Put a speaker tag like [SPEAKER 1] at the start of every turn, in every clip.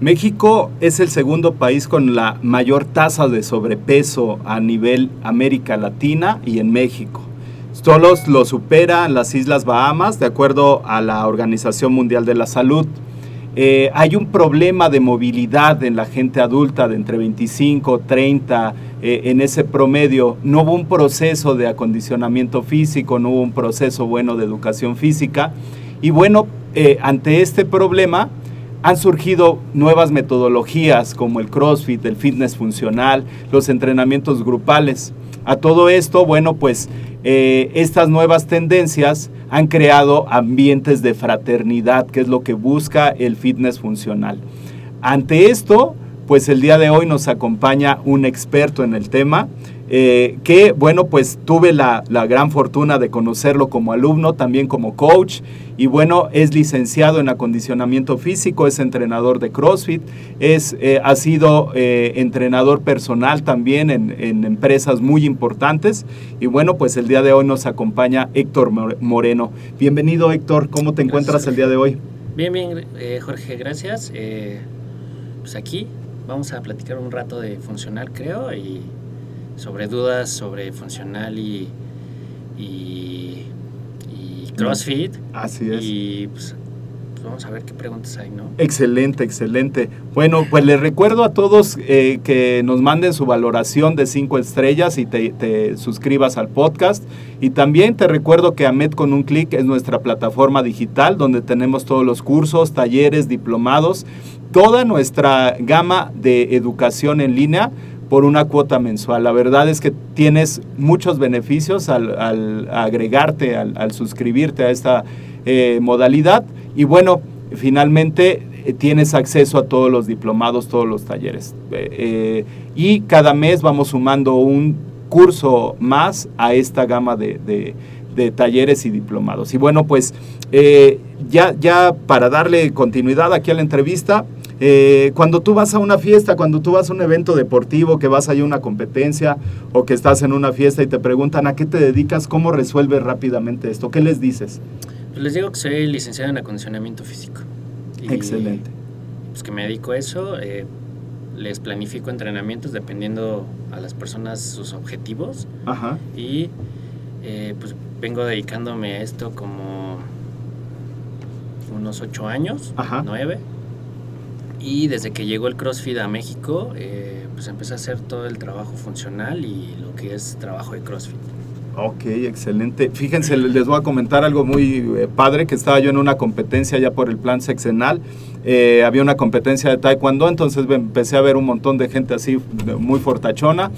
[SPEAKER 1] México es el segundo país con la mayor tasa de sobrepeso a nivel América Latina y en México. Solo lo supera las Islas Bahamas, de acuerdo a la Organización Mundial de la Salud. Eh, hay un problema de movilidad en la gente adulta de entre 25, 30, eh, en ese promedio. No hubo un proceso de acondicionamiento físico, no hubo un proceso bueno de educación física. Y bueno, eh, ante este problema, han surgido nuevas metodologías como el CrossFit, el fitness funcional, los entrenamientos grupales. A todo esto, bueno, pues eh, estas nuevas tendencias han creado ambientes de fraternidad, que es lo que busca el fitness funcional. Ante esto, pues el día de hoy nos acompaña un experto en el tema, eh, que bueno, pues tuve la, gran fortuna de conocerlo como alumno, también como coach, y bueno, es licenciado en acondicionamiento físico, es entrenador de CrossFit, es, eh, ha sido eh, entrenador personal también en, empresas muy importantes, y bueno, pues el día de hoy nos acompaña Héctor Moreno. Bienvenido Héctor, ¿cómo te encuentras el día de hoy?
[SPEAKER 2] Bien, bien, Jorge, gracias. pues aquí vamos a platicar un rato de funcional, creo, y sobre dudas sobre funcional y, y, CrossFit.
[SPEAKER 1] Así es.
[SPEAKER 2] Y pues, vamos a ver qué preguntas hay, ¿no?
[SPEAKER 1] Excelente, excelente. Bueno, pues les recuerdo a todos eh, que nos manden su valoración de cinco estrellas y te, te, suscribas al podcast. Y también te recuerdo que AMED con un clic es nuestra plataforma digital donde tenemos todos los cursos, talleres, diplomados, toda nuestra gama de educación en línea por una cuota mensual. La verdad es que tienes muchos beneficios al, agregarte, al, suscribirte a esta eh, modalidad. Y bueno, finalmente eh, tienes acceso a todos los diplomados, todos los talleres. Eh, y cada mes vamos sumando un curso más a esta gama de, talleres y diplomados. Y bueno, pues ya, ya para darle continuidad aquí a la entrevista, eh, cuando tú vas a una fiesta, cuando tú vas a un evento deportivo, que vas a a una competencia o que estás en una fiesta y te preguntan a qué te dedicas, ¿cómo resuelves rápidamente esto? ¿Qué les dices?
[SPEAKER 2] Pues les digo que soy licenciado en acondicionamiento físico.
[SPEAKER 1] Excelente.
[SPEAKER 2] Pues que me dedico a eso, eh, les planifico entrenamientos dependiendo a las personas sus objetivos.
[SPEAKER 1] Ajá.
[SPEAKER 2] Y eh, pues vengo dedicándome a esto como unos ocho años,
[SPEAKER 1] Ajá.
[SPEAKER 2] nueve. Y desde que llegó el CrossFit a México, eh, pues empecé a hacer todo el trabajo funcional y lo que es trabajo de CrossFit.
[SPEAKER 1] Ok, excelente. Fíjense, les voy a comentar algo muy eh, padre, que estaba yo en una competencia ya por el plan sexenal. Eh, había una competencia de taekwondo, entonces empecé a ver un montón de gente así muy fortachona.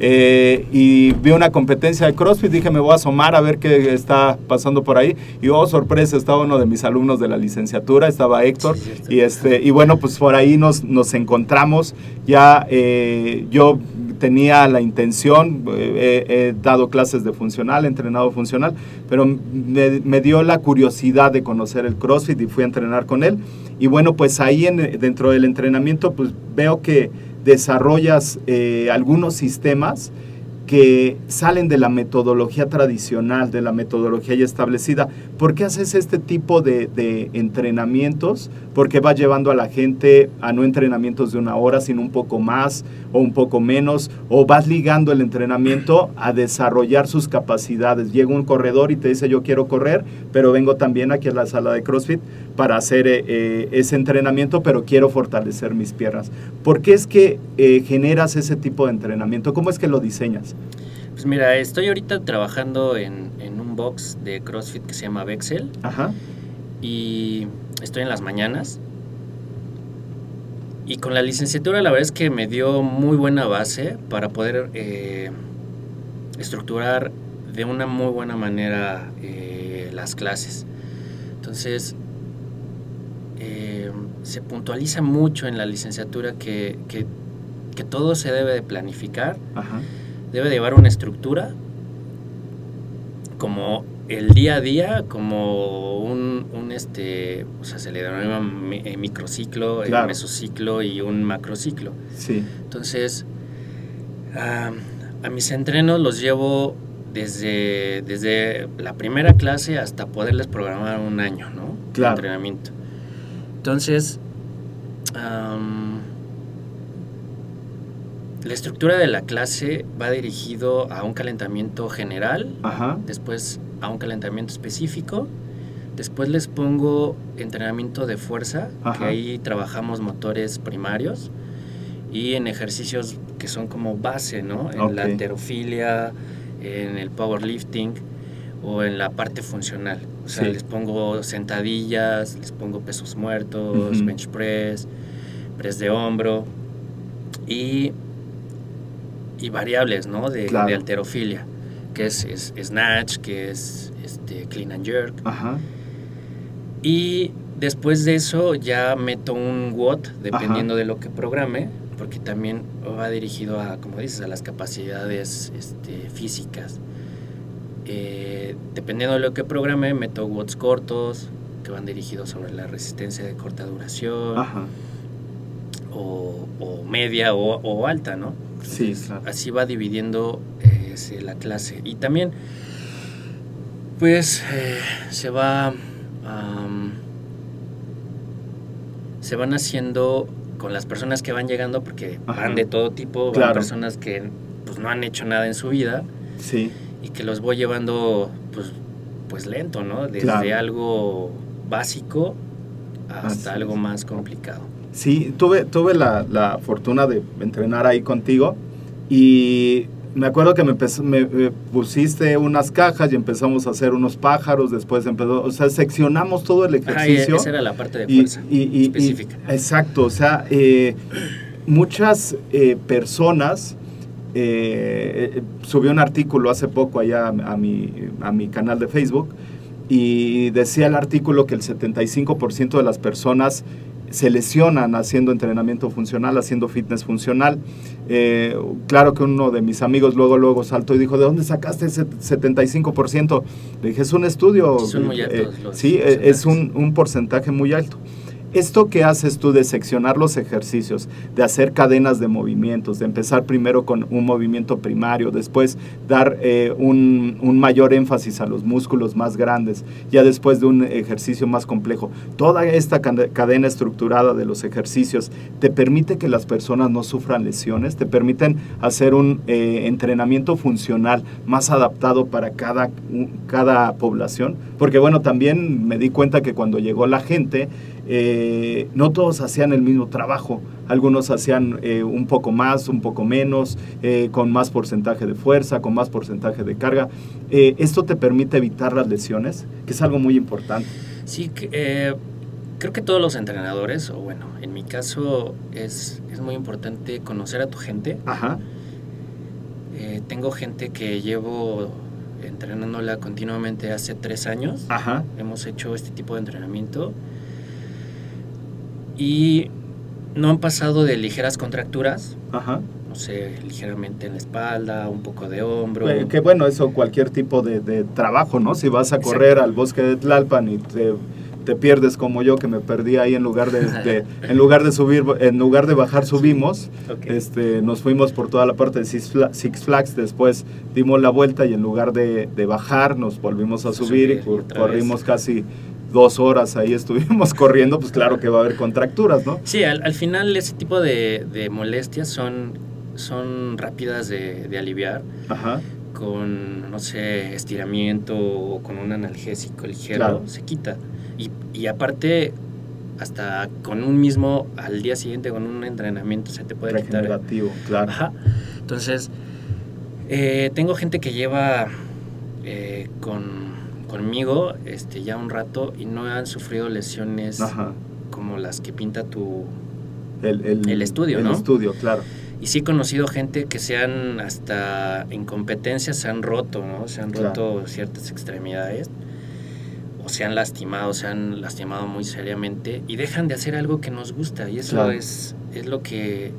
[SPEAKER 1] Eh, y vi una competencia de CrossFit, dije me voy a asomar a ver qué está pasando por ahí y oh sorpresa, estaba uno de mis alumnos de la licenciatura, estaba Héctor
[SPEAKER 2] Sí,
[SPEAKER 1] y este y bueno pues por ahí nos, nos encontramos, ya eh, yo tenía la intención, eh, he, he dado clases de funcional, he entrenado funcional, pero me, me dio la curiosidad de conocer el CrossFit y fui a entrenar con él. Y bueno, pues ahí en- dentro del entrenamiento, pues veo que desarrollas eh, algunos sistemas que salen de la metodología tradicional, de la metodología ya establecida. ¿Por qué haces este tipo de, de entrenamientos? Porque va llevando a la gente a no entrenamientos de una hora, sino un poco más o un poco menos, o vas ligando el entrenamiento a desarrollar sus capacidades. Llega un corredor y te dice yo quiero correr, pero vengo también aquí a la sala de CrossFit para hacer eh, eh, ese entrenamiento, pero quiero fortalecer mis piernas. ¿Por qué es que eh, generas ese tipo de entrenamiento? ¿Cómo es que lo diseñas?
[SPEAKER 2] Pues mira, estoy ahorita trabajando en, en un box de CrossFit que se llama Vexel
[SPEAKER 1] Ajá.
[SPEAKER 2] y estoy en las mañanas. Y con la licenciatura la verdad es que me dio muy buena base para poder eh, estructurar de una muy buena manera eh, las clases. Entonces, eh, se puntualiza mucho en la licenciatura que, que- que todo se debe de planificar,
[SPEAKER 1] Ajá.
[SPEAKER 2] debe de llevar una estructura, como el día a día, como un, un, este, o sea, se le denomina mi- eh, microciclo,
[SPEAKER 1] Claro.
[SPEAKER 2] mesociclo y un macrociclo.
[SPEAKER 1] Sí.
[SPEAKER 2] Entonces, a mis entrenos los llevo desde, desde la primera clase hasta poderles programar un año, ¿no? De entrenamiento. Entonces, la estructura de la clase va dirigido a un calentamiento general,
[SPEAKER 1] Ajá.
[SPEAKER 2] después a un calentamiento específico, después les pongo entrenamiento de fuerza, que ahí trabajamos motores primarios y en ejercicios que son como base, ¿no? En la alterofilia, en el powerlifting o en la parte funcional. O sea,
[SPEAKER 1] Sí.
[SPEAKER 2] les pongo sentadillas, les pongo pesos muertos, bench press, press de hombro y, y variables, ¿no? De,
[SPEAKER 1] Claro.
[SPEAKER 2] de alterofilia, que es, es snatch, que es este, clean and jerk.
[SPEAKER 1] Ajá.
[SPEAKER 2] Y después de eso ya meto un WOT, dependiendo de lo que programe, porque también va dirigido a, como dices, a las capacidades este, físicas. Eh, dependiendo de lo que programe, meto WOTs cortos, que van dirigidos sobre la resistencia de corta duración,
[SPEAKER 1] Ajá.
[SPEAKER 2] o, o media o, o alta, ¿no?
[SPEAKER 1] Sí, claro.
[SPEAKER 2] Así va dividiendo eh, la clase. Y también, pues, eh, se va. am, se van haciendo con las personas que van llegando, porque
[SPEAKER 1] Ajá.
[SPEAKER 2] van de todo tipo, van
[SPEAKER 1] Claro.
[SPEAKER 2] personas que pues, no han hecho nada en su vida
[SPEAKER 1] Sí.
[SPEAKER 2] Y que los voy llevando pues, pues lento, ¿no? Desde
[SPEAKER 1] Claro.
[SPEAKER 2] algo básico hasta
[SPEAKER 1] Así
[SPEAKER 2] algo
[SPEAKER 1] es.
[SPEAKER 2] más complicado.
[SPEAKER 1] Sí, tuve, tuve la, la fortuna de entrenar ahí contigo y me acuerdo que me, me, pusiste unas cajas y empezamos a hacer unos pájaros, después empezó, o sea, seccionamos todo el ejercicio.
[SPEAKER 2] esa era la parte de
[SPEAKER 1] y-
[SPEAKER 2] fuerza
[SPEAKER 1] y- y- y-
[SPEAKER 2] específica.
[SPEAKER 1] exacto, o sea, eh, muchas eh, personas, eh, subí un artículo hace poco allá a, mi, a mi canal de Facebook y decía el artículo que el 75% de las personas se lesionan haciendo entrenamiento funcional, haciendo fitness funcional. Eh, claro que uno de mis amigos luego, luego saltó y dijo, ¿de dónde sacaste ese 75%? Le dije, es un estudio.
[SPEAKER 2] Sí, son muy
[SPEAKER 1] eh,
[SPEAKER 2] altos los
[SPEAKER 1] sí, eh, es un, un porcentaje muy alto. Esto que haces tú de seccionar los ejercicios, de hacer cadenas de movimientos, de empezar primero con un movimiento primario, después dar eh, un, mayor énfasis a los músculos más grandes, ya después de un ejercicio más complejo, toda esta cade- cadena estructurada de los ejercicios te permite que las personas no sufran lesiones, te permiten hacer un eh, entrenamiento funcional más adaptado para cada, cada población, porque bueno, también me di cuenta que cuando llegó la gente, eh, no todos hacían el mismo trabajo. Algunos hacían eh, un poco más, un poco menos, eh, con más porcentaje de fuerza, con más porcentaje de carga. Eh, esto te permite evitar las lesiones, que es algo muy importante.
[SPEAKER 2] Sí, eh, creo que todos los entrenadores, o bueno, en mi caso es, es muy importante conocer a tu gente,
[SPEAKER 1] Ajá,
[SPEAKER 2] Eh, tengo gente que llevo entrenándola continuamente hace tres años.
[SPEAKER 1] Ajá.
[SPEAKER 2] Hemos hecho este tipo de entrenamiento. Y no han pasado de ligeras contracturas,
[SPEAKER 1] Ajá.
[SPEAKER 2] no sé, ligeramente en la espalda, un poco de hombro.
[SPEAKER 1] Eh, Que bueno, eso cualquier tipo de, de trabajo, ¿no? Si vas a
[SPEAKER 2] Exacto.
[SPEAKER 1] correr al bosque de Tlalpan y te, te pierdes como yo, que me perdí ahí en lugar de, de- en lugar de subir, en lugar de bajar subimos,
[SPEAKER 2] Ok.
[SPEAKER 1] este, nos fuimos por toda la parte de Six Fla- Six Flags, después dimos la vuelta y en lugar de, de bajar nos volvimos a
[SPEAKER 2] A
[SPEAKER 1] subir, y
[SPEAKER 2] subir,
[SPEAKER 1] cor-
[SPEAKER 2] otra
[SPEAKER 1] corrimos casi dos horas ahí estuvimos corriendo, pues claro que va a haber contracturas, ¿no?
[SPEAKER 2] Sí, al, al final ese tipo de, de molestias son, son rápidas de, de aliviar
[SPEAKER 1] Ajá,
[SPEAKER 2] con, no sé, estiramiento o con un analgésico ligero,
[SPEAKER 1] Claro.
[SPEAKER 2] se quita. Y, y aparte, hasta con un mismo, al día siguiente con un entrenamiento se te puede quitar.
[SPEAKER 1] regenerativo, claro.
[SPEAKER 2] Ajá. Entonces, eh, tengo gente que lleva eh, con, conmigo este, ya un rato y no han sufrido lesiones
[SPEAKER 1] Ajá.
[SPEAKER 2] como las que pinta tu...
[SPEAKER 1] El, el,
[SPEAKER 2] El estudio,
[SPEAKER 1] el
[SPEAKER 2] ¿no?
[SPEAKER 1] estudio, claro.
[SPEAKER 2] Y sí he conocido gente que se han, hasta en competencias, se han roto, ¿no? Se han
[SPEAKER 1] Claro.
[SPEAKER 2] roto ciertas extremidades o se han lastimado, se han lastimado muy seriamente y dejan de hacer algo que nos gusta y eso
[SPEAKER 1] Claro.
[SPEAKER 2] es, es lo que,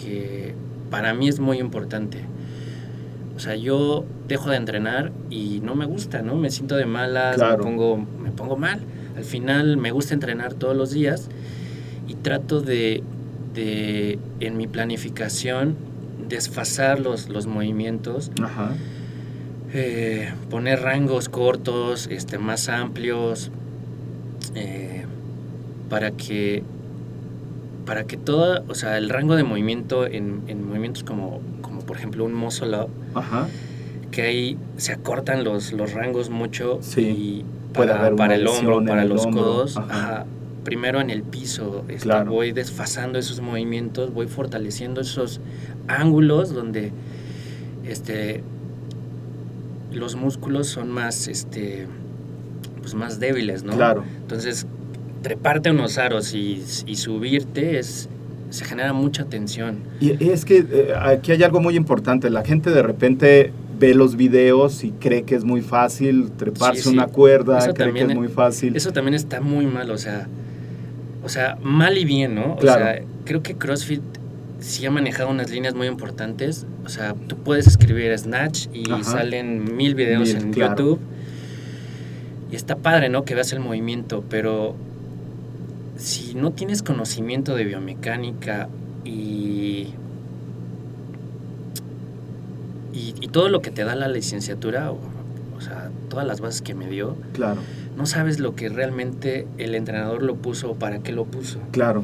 [SPEAKER 2] que para mí es muy importante. O sea, yo dejo de entrenar y no me gusta, ¿no? Me siento de malas,
[SPEAKER 1] Claro.
[SPEAKER 2] me, pongo, me pongo mal. Al final me gusta entrenar todos los días y trato de, de en mi planificación, desfasar los, los movimientos,
[SPEAKER 1] Ajá.
[SPEAKER 2] eh, poner rangos cortos, este, más amplios, eh, para que para que todo, o sea, el rango de movimiento en, en movimientos como, como por ejemplo un muscle up,
[SPEAKER 1] Ajá.
[SPEAKER 2] que ahí se acortan los, los rangos mucho
[SPEAKER 1] Sí,
[SPEAKER 2] y para, el hombro, para los
[SPEAKER 1] hombro,
[SPEAKER 2] codos,
[SPEAKER 1] ajá.
[SPEAKER 2] primero en el piso, este,
[SPEAKER 1] Claro.
[SPEAKER 2] voy desfasando esos movimientos, voy fortaleciendo esos ángulos donde este, los músculos son más, este, pues más débiles, ¿no?
[SPEAKER 1] Claro.
[SPEAKER 2] Entonces, treparte unos aros y, y subirte es, se genera mucha tensión.
[SPEAKER 1] Y es que eh, aquí hay algo muy importante. La gente de repente ve los videos y cree que es muy fácil treparse
[SPEAKER 2] Sí, sí.
[SPEAKER 1] una cuerda,
[SPEAKER 2] Eso
[SPEAKER 1] cree que es- muy fácil.
[SPEAKER 2] Eso también está muy mal, o sea, o sea, mal y bien, ¿no?
[SPEAKER 1] Claro.
[SPEAKER 2] O sea, creo que CrossFit sí ha manejado unas líneas muy importantes. O sea, tú puedes escribir Snatch y
[SPEAKER 1] Ajá.
[SPEAKER 2] salen mil videos
[SPEAKER 1] Mil,
[SPEAKER 2] en
[SPEAKER 1] claro.
[SPEAKER 2] YouTube. Y está padre, ¿no? Que veas el movimiento, pero si no tienes conocimiento de biomecánica y, y, y todo lo que te da la licenciatura, o, o sea, todas las bases que me dio,
[SPEAKER 1] Claro,
[SPEAKER 2] no sabes lo que realmente el entrenador lo puso o para qué lo puso.
[SPEAKER 1] claro.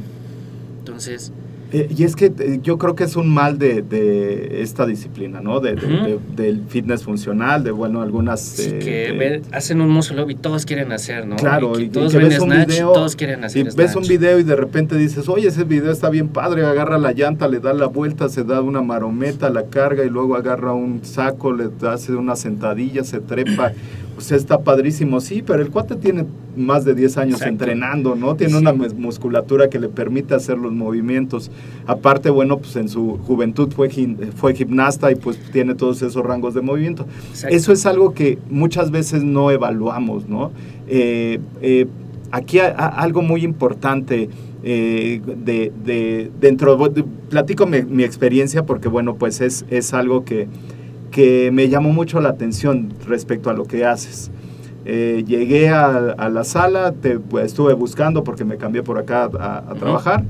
[SPEAKER 2] Entonces,
[SPEAKER 1] Eh, y es que eh, yo creo que es un mal de, de esta disciplina, ¿no? De, de-
[SPEAKER 2] Ujú.
[SPEAKER 1] de- del fitness funcional, de, bueno, algunas...
[SPEAKER 2] sí
[SPEAKER 1] eh,
[SPEAKER 2] que hacen un muscle up y todos quieren hacer, ¿no?
[SPEAKER 1] Claro,
[SPEAKER 2] y
[SPEAKER 1] y, y
[SPEAKER 2] todos
[SPEAKER 1] que
[SPEAKER 2] ven
[SPEAKER 1] ves un
[SPEAKER 2] snatch
[SPEAKER 1] video
[SPEAKER 2] y todos quieren
[SPEAKER 1] y
[SPEAKER 2] hacer
[SPEAKER 1] ves un video y de repente dices, oye, ese video está bien padre, agarra la llanta, le da la vuelta, se da una marometa, la carga y luego agarra un saco, le hace una sentadilla, se trepa. Sea, está padrísimo, sí, pero el cuate tiene más de 10 años
[SPEAKER 2] Exacto.
[SPEAKER 1] entrenando, ¿no? Tiene
[SPEAKER 2] Sí.
[SPEAKER 1] una mus- musculatura que le permite hacer los movimientos. Aparte, bueno, pues en su juventud fue, fue gimnasta y pues tiene todos esos rangos de movimiento.
[SPEAKER 2] Exacto.
[SPEAKER 1] Eso es algo que muchas veces no evaluamos, ¿no? Eh, eh, aquí hay algo muy importante eh, de, de- dentro, de- platico mi, mi experiencia porque, bueno, pues es, es algo que, que me llamó mucho la atención respecto a lo que haces. Eh, llegué a, a la sala, te pues, estuve buscando porque me cambié por acá a, trabajar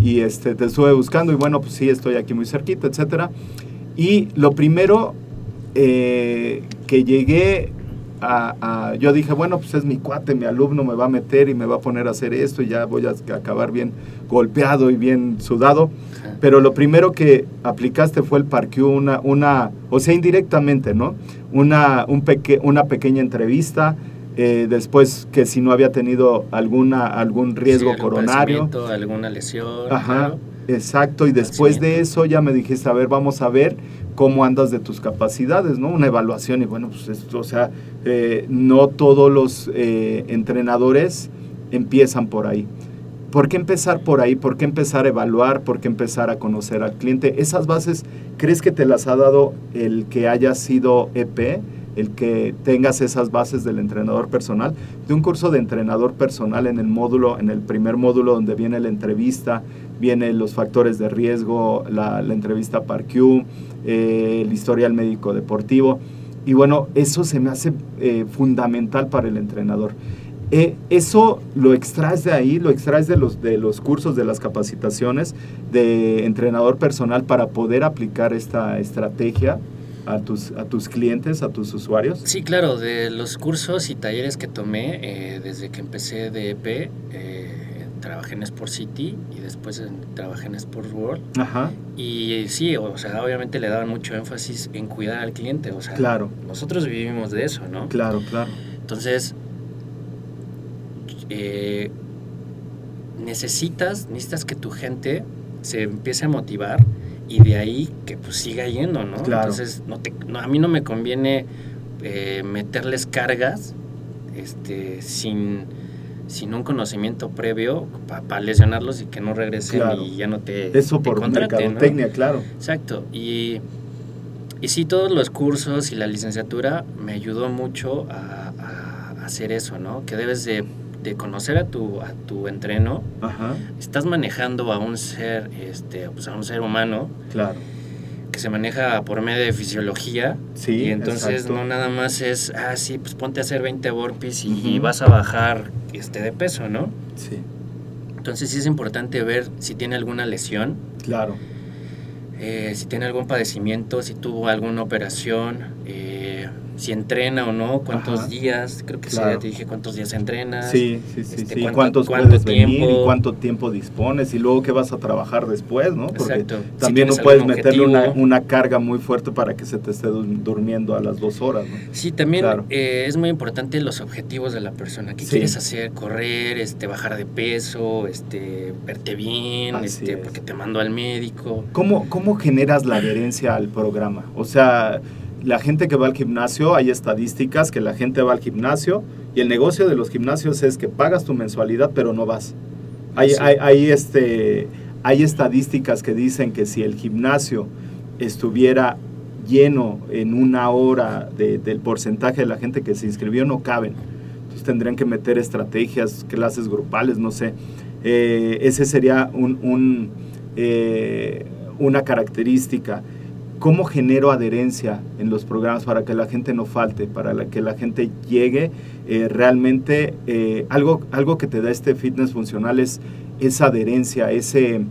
[SPEAKER 1] y este, te estuve buscando y bueno, pues sí, estoy aquí muy cerquita, etcétera. Y lo primero eh, que llegué a, a- yo dije, bueno, pues es mi cuate, mi alumno me va a meter y me va a poner a hacer esto y ya voy a acabar bien golpeado y bien sudado. Pero lo primero que aplicaste fue el parqueo, una, una, o sea, indirectamente, ¿no? Una, un peque- una pequeña entrevista, eh, después que si no había tenido alguna, algún riesgo
[SPEAKER 2] Sí, algún
[SPEAKER 1] coronario.
[SPEAKER 2] alguna lesión.
[SPEAKER 1] Ajá,
[SPEAKER 2] claro.
[SPEAKER 1] Exacto. Y después de eso ya me dijiste, a ver, vamos a ver cómo andas de tus capacidades, ¿no? Una evaluación y bueno, pues esto, o sea, eh, no todos los eh, entrenadores empiezan por ahí. ¿Por qué empezar por ahí? ¿Por qué empezar a evaluar? ¿Por qué empezar a conocer al cliente? Esas bases, ¿crees que te las ha dado el que haya sido EP? el que tengas esas bases del entrenador personal. De un curso de entrenador personal en el módulo, en el primer módulo donde viene la entrevista, vienen los factores de riesgo, la, la entrevista PARQ, eh, el historial médico deportivo. Y bueno, eso se me hace eh, fundamental para el entrenador. Eh, eso lo extraes de ahí, lo extraes de los, de los cursos, de las capacitaciones de entrenador personal para poder aplicar esta estrategia a tus, a tus clientes, a tus usuarios?
[SPEAKER 2] Sí, claro, de los cursos y talleres que tomé eh, desde que empecé de EP, eh, trabajé en Sport City y después en, trabajé en Sport World.
[SPEAKER 1] Ajá.
[SPEAKER 2] Y sí, o sea, obviamente le daban mucho énfasis en cuidar al cliente, o sea,
[SPEAKER 1] Claro.
[SPEAKER 2] nosotros vivimos de eso, ¿no?
[SPEAKER 1] Claro, claro.
[SPEAKER 2] Entonces, eh, necesitas, necesitas que tu gente se empiece a motivar y de ahí que pues siga yendo, ¿no?
[SPEAKER 1] Claro.
[SPEAKER 2] Entonces, no te, no, a mí no me conviene eh, meterles cargas este, sin, sin un conocimiento previo para lesionarlos y que no regresen
[SPEAKER 1] Claro.
[SPEAKER 2] y ya no te,
[SPEAKER 1] Eso
[SPEAKER 2] te
[SPEAKER 1] por
[SPEAKER 2] contraten, ¿no?
[SPEAKER 1] mercadotecnia, claro.
[SPEAKER 2] Exacto. Y, y sí, todos los cursos y la licenciatura me ayudó mucho a hacer eso, ¿no? Que debes de, de conocer a tu, a tu entreno.
[SPEAKER 1] Ajá,
[SPEAKER 2] Estás manejando a un ser, este, pues a un ser humano
[SPEAKER 1] claro.
[SPEAKER 2] Que se maneja por medio de fisiología.
[SPEAKER 1] Sí,
[SPEAKER 2] y entonces
[SPEAKER 1] exacto.
[SPEAKER 2] no nada más es, ah, sí, pues ponte a hacer 20 burpees y vas a bajar este, de peso, ¿no?
[SPEAKER 1] Sí,
[SPEAKER 2] Entonces sí es importante ver si tiene alguna lesión,
[SPEAKER 1] claro.
[SPEAKER 2] eh, si tiene algún padecimiento, si tuvo alguna operación, eh, si entrena o no, cuántos
[SPEAKER 1] Ajá.
[SPEAKER 2] días, creo que sí,
[SPEAKER 1] Claro.
[SPEAKER 2] ya te dije cuántos días entrenas.
[SPEAKER 1] Sí, sí, sí.
[SPEAKER 2] este,
[SPEAKER 1] sí.
[SPEAKER 2] cuánto-
[SPEAKER 1] ¿Cuántos
[SPEAKER 2] cuánto
[SPEAKER 1] puedes venir y
[SPEAKER 2] tiempo.
[SPEAKER 1] cuánto tiempo dispones y luego qué vas a trabajar después, ¿no? Porque
[SPEAKER 2] Exacto. Si
[SPEAKER 1] también no puedes meterle una, una carga muy fuerte para que se te esté dur- durmiendo a las dos horas, ¿no?
[SPEAKER 2] Sí, también
[SPEAKER 1] Claro.
[SPEAKER 2] eh, es muy importante los objetivos de la persona. ¿Qué
[SPEAKER 1] Sí.
[SPEAKER 2] quieres hacer? Correr, este, bajar de peso, este, verte bien,
[SPEAKER 1] Así
[SPEAKER 2] este,
[SPEAKER 1] es.
[SPEAKER 2] porque te mando al médico.
[SPEAKER 1] ¿Cómo, ¿Cómo generas la adherencia al programa? O sea, la gente que va al gimnasio, hay estadísticas que la gente va al gimnasio y el negocio de los gimnasios es que pagas tu mensualidad pero no vas. Hay,
[SPEAKER 2] Sí.
[SPEAKER 1] hay, hay, este, hay estadísticas que dicen que si el gimnasio estuviera lleno en una hora de- del porcentaje de la gente que se inscribió, no caben. Entonces tendrían que meter estrategias, clases grupales, no sé. Eh, ese sería un, un, eh, una característica. ¿Cómo genero adherencia en los programas para que la gente no falte, para que la gente llegue eh, realmente? eh, algo, algo que te da este fitness funcional es esa adherencia, ese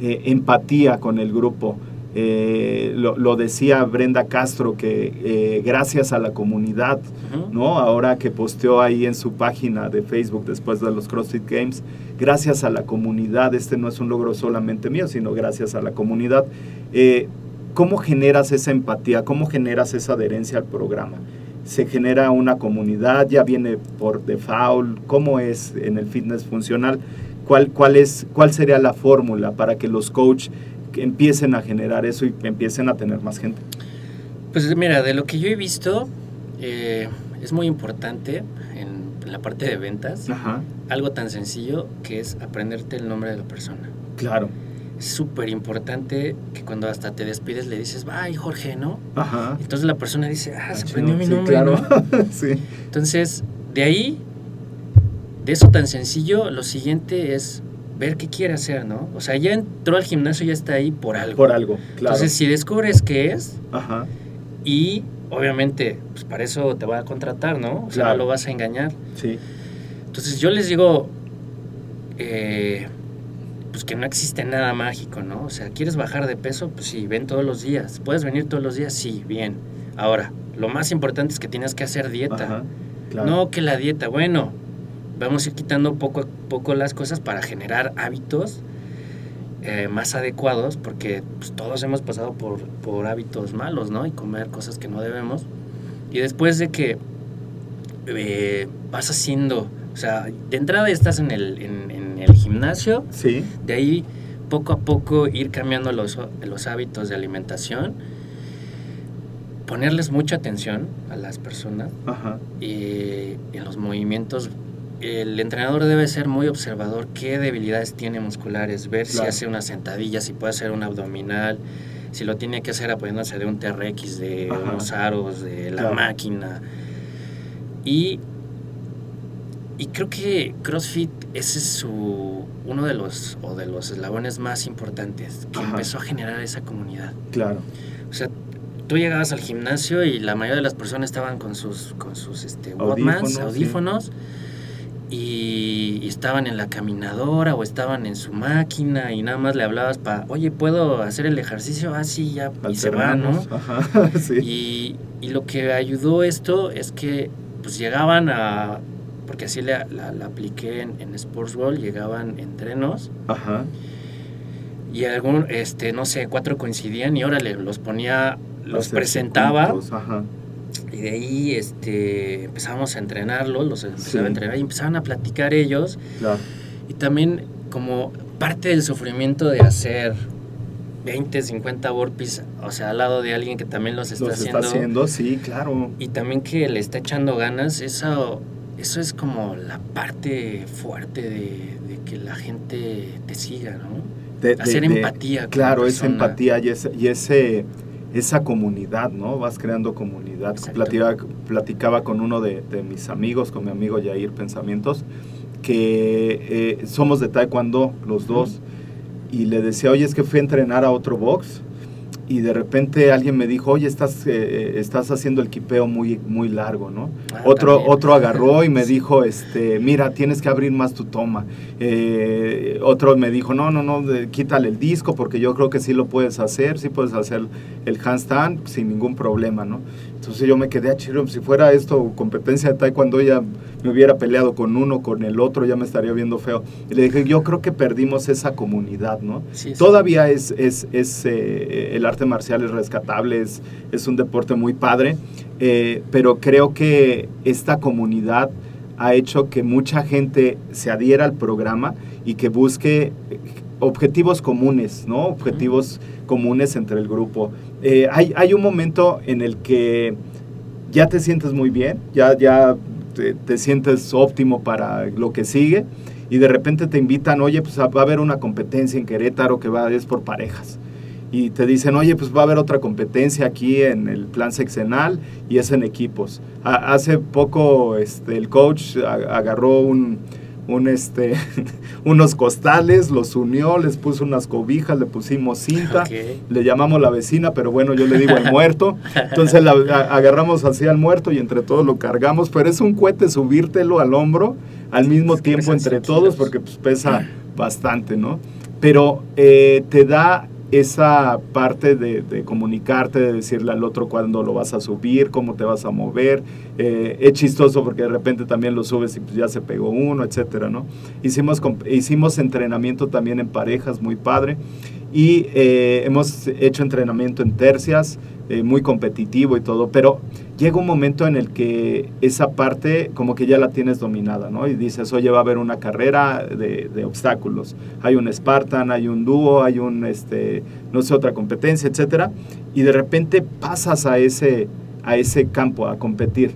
[SPEAKER 1] eh, empatía con el grupo. Eh, lo, lo decía Brenda Castro, que eh, gracias a la comunidad. ¿no? Ahora que posteó ahí en su página de Facebook después de los CrossFit Games, gracias a la comunidad, este no es un logro solamente mío, sino gracias a la comunidad. Eh, ¿Cómo generas esa empatía? ¿Cómo generas esa adherencia al programa? ¿Se genera una comunidad? ¿Ya viene por default? ¿Cómo es en el fitness funcional? ¿Cuál, cuál, es, cuál sería la fórmula para que los coaches empiecen a generar eso y empiecen a tener más gente?
[SPEAKER 2] Pues mira, de lo que yo he visto, eh, es muy importante en, la parte de ventas,
[SPEAKER 1] Ajá,
[SPEAKER 2] algo tan sencillo que es aprenderte el nombre de la persona.
[SPEAKER 1] claro.
[SPEAKER 2] Súper importante que cuando hasta te despides le dices, ay Jorge, ¿no?
[SPEAKER 1] Ajá.
[SPEAKER 2] Entonces la persona dice, ah, se
[SPEAKER 1] Ah,
[SPEAKER 2] aprendió
[SPEAKER 1] chido.
[SPEAKER 2] mi
[SPEAKER 1] Sí,
[SPEAKER 2] nombre,
[SPEAKER 1] claro.
[SPEAKER 2] ¿no?
[SPEAKER 1] sí.
[SPEAKER 2] Entonces, de ahí, de eso tan sencillo, lo siguiente es ver qué quiere hacer, ¿no? O sea, ya entró al gimnasio, ya está ahí por algo.
[SPEAKER 1] Por algo, claro.
[SPEAKER 2] Entonces, si descubres qué es,
[SPEAKER 1] Ajá,
[SPEAKER 2] y obviamente, pues para eso te va a contratar, ¿no? O sea,
[SPEAKER 1] Claro.
[SPEAKER 2] no lo vas a engañar.
[SPEAKER 1] sí,
[SPEAKER 2] Entonces, yo les digo, eh, que no existe nada mágico, ¿no? O sea, ¿quieres bajar de peso? Pues sí, ven todos los días. ¿Puedes venir todos los días? Sí, bien. Ahora, lo más importante es que tienes que hacer dieta.
[SPEAKER 1] ajá, claro.
[SPEAKER 2] No que la dieta, bueno, vamos a ir quitando poco a poco las cosas para generar hábitos eh, más adecuados, porque pues, todos hemos pasado por, por hábitos malos, ¿no? Y comer cosas que no debemos. Y después de que eh, vas haciendo, o sea, de entrada estás en el, en, en gimnasio,
[SPEAKER 1] Sí,
[SPEAKER 2] de ahí poco a poco ir cambiando los, los hábitos de alimentación, ponerles mucha atención a las personas
[SPEAKER 1] ajá,
[SPEAKER 2] eh, en los movimientos el entrenador debe ser muy observador qué debilidades tiene musculares, ver si
[SPEAKER 1] Claro.
[SPEAKER 2] hace una sentadilla, si puede hacer un abdominal, si lo tiene que hacer apoyándose de un TRX, de
[SPEAKER 1] Ajá.
[SPEAKER 2] unos aros, de la
[SPEAKER 1] Claro.
[SPEAKER 2] máquina. Y, y creo que CrossFit ese es su, uno de los, o de los eslabones más importantes, que
[SPEAKER 1] Ajá.
[SPEAKER 2] empezó a generar esa comunidad.
[SPEAKER 1] Claro.
[SPEAKER 2] O sea, tú llegabas al gimnasio y la mayoría de las personas estaban con sus, con sus este,
[SPEAKER 1] Audífonos,
[SPEAKER 2] audífonos, y, y estaban en la caminadora o estaban en su máquina y nada más le hablabas para, oye, ¿puedo hacer el ejercicio? Ah, sí, ya, y se va, ¿no?
[SPEAKER 1] Ajá, sí.
[SPEAKER 2] Y, y lo que ayudó esto es que pues llegaban a, porque así la, la- la apliqué en, en Sports World, llegaban entrenos
[SPEAKER 1] Ajá.
[SPEAKER 2] y algún, este, no sé, cuatro coincidían y órale, los ponía, los presentaba
[SPEAKER 1] Ajá.
[SPEAKER 2] y de ahí este, empezábamos a entrenarlos, los empezaba
[SPEAKER 1] Sí.
[SPEAKER 2] a entrenar y empezaban a platicar ellos
[SPEAKER 1] Claro.
[SPEAKER 2] y también como parte del sufrimiento de hacer 20, 50 burpees, o sea, al lado de alguien que también los está,
[SPEAKER 1] Los
[SPEAKER 2] haciendo,
[SPEAKER 1] está haciendo, sí, claro.
[SPEAKER 2] y también que le está echando ganas, eso, eso es como la parte fuerte de, de que la gente te siga, ¿no?
[SPEAKER 1] De-
[SPEAKER 2] Hacer
[SPEAKER 1] de-
[SPEAKER 2] empatía con
[SPEAKER 1] Claro,
[SPEAKER 2] la
[SPEAKER 1] esa empatía y, ese, y ese, esa comunidad, ¿no? Vas creando comunidad. Platicaba, platicaba con uno de, de mis amigos, con mi amigo Yair Pensamientos, que eh, somos de Taekwondo los dos, y le decía, oye, es que fui a entrenar a otro box, y de repente alguien me dijo, oye, estás, eh, estás haciendo el quipeo muy, muy largo, ¿no?
[SPEAKER 2] Ah,
[SPEAKER 1] otro,
[SPEAKER 2] también.
[SPEAKER 1] otro agarró y me dijo, este, mira, tienes que abrir más tu toma. Eh, otro me dijo, no, no, no, de- quítale el disco porque yo creo que sí lo puedes hacer, sí puedes hacer el handstand sin ningún problema, ¿no? Entonces yo me quedé a chiro, si fuera esto competencia de taekwondo ya me hubiera peleado con uno, con el otro, ya me estaría viendo feo. Y le dije, yo creo que perdimos esa comunidad, ¿no?
[SPEAKER 2] Sí, sí.
[SPEAKER 1] Todavía es, es, es, eh, el arte marcial es rescatable, es, es un deporte muy padre, eh, pero creo que esta comunidad ha hecho que mucha gente se adhiera al programa y que busque eh, objetivos comunes, ¿no? Objetivos comunes entre el grupo. Eh, hay, hay un momento en el que ya te sientes muy bien, ya, ya te, te sientes óptimo para lo que sigue y de repente te invitan, oye, pues va a haber una competencia en Querétaro que va, es por parejas. Y te dicen, oye, pues va a haber otra competencia aquí en el plan sexenal y es en equipos. Hace poco este, el coach agarró un, un, este, unos costales, los unió, les puso unas cobijas, le pusimos cinta, le llamamos la vecina, pero bueno, yo le digo el muerto. Entonces la- a- agarramos así al muerto y entre todos lo cargamos, pero es un cohete subírtelo al hombro al mismo
[SPEAKER 2] Es que
[SPEAKER 1] tiempo entre
[SPEAKER 2] 100
[SPEAKER 1] todos porque pues, pesa bastante, ¿no? Pero eh, te da esa parte de, de comunicarte, de decirle al otro cuándo lo vas a subir, cómo te vas a mover. Eh, es chistoso porque de repente también lo subes y pues ya se pegó uno, etcétera, ¿no? Hicimos, hicimos entrenamiento también en parejas, muy padre. Y eh, hemos hecho entrenamiento en tercias, eh, muy competitivo y todo, pero llega un momento en el que esa parte como que ya la tienes dominada, ¿no? Y dices, oye, va a haber una carrera de, obstáculos. Hay un Spartan, hay un dúo, hay un, este, no sé, otra competencia, etcétera. Y de repente pasas a ese, a ese campo, a competir.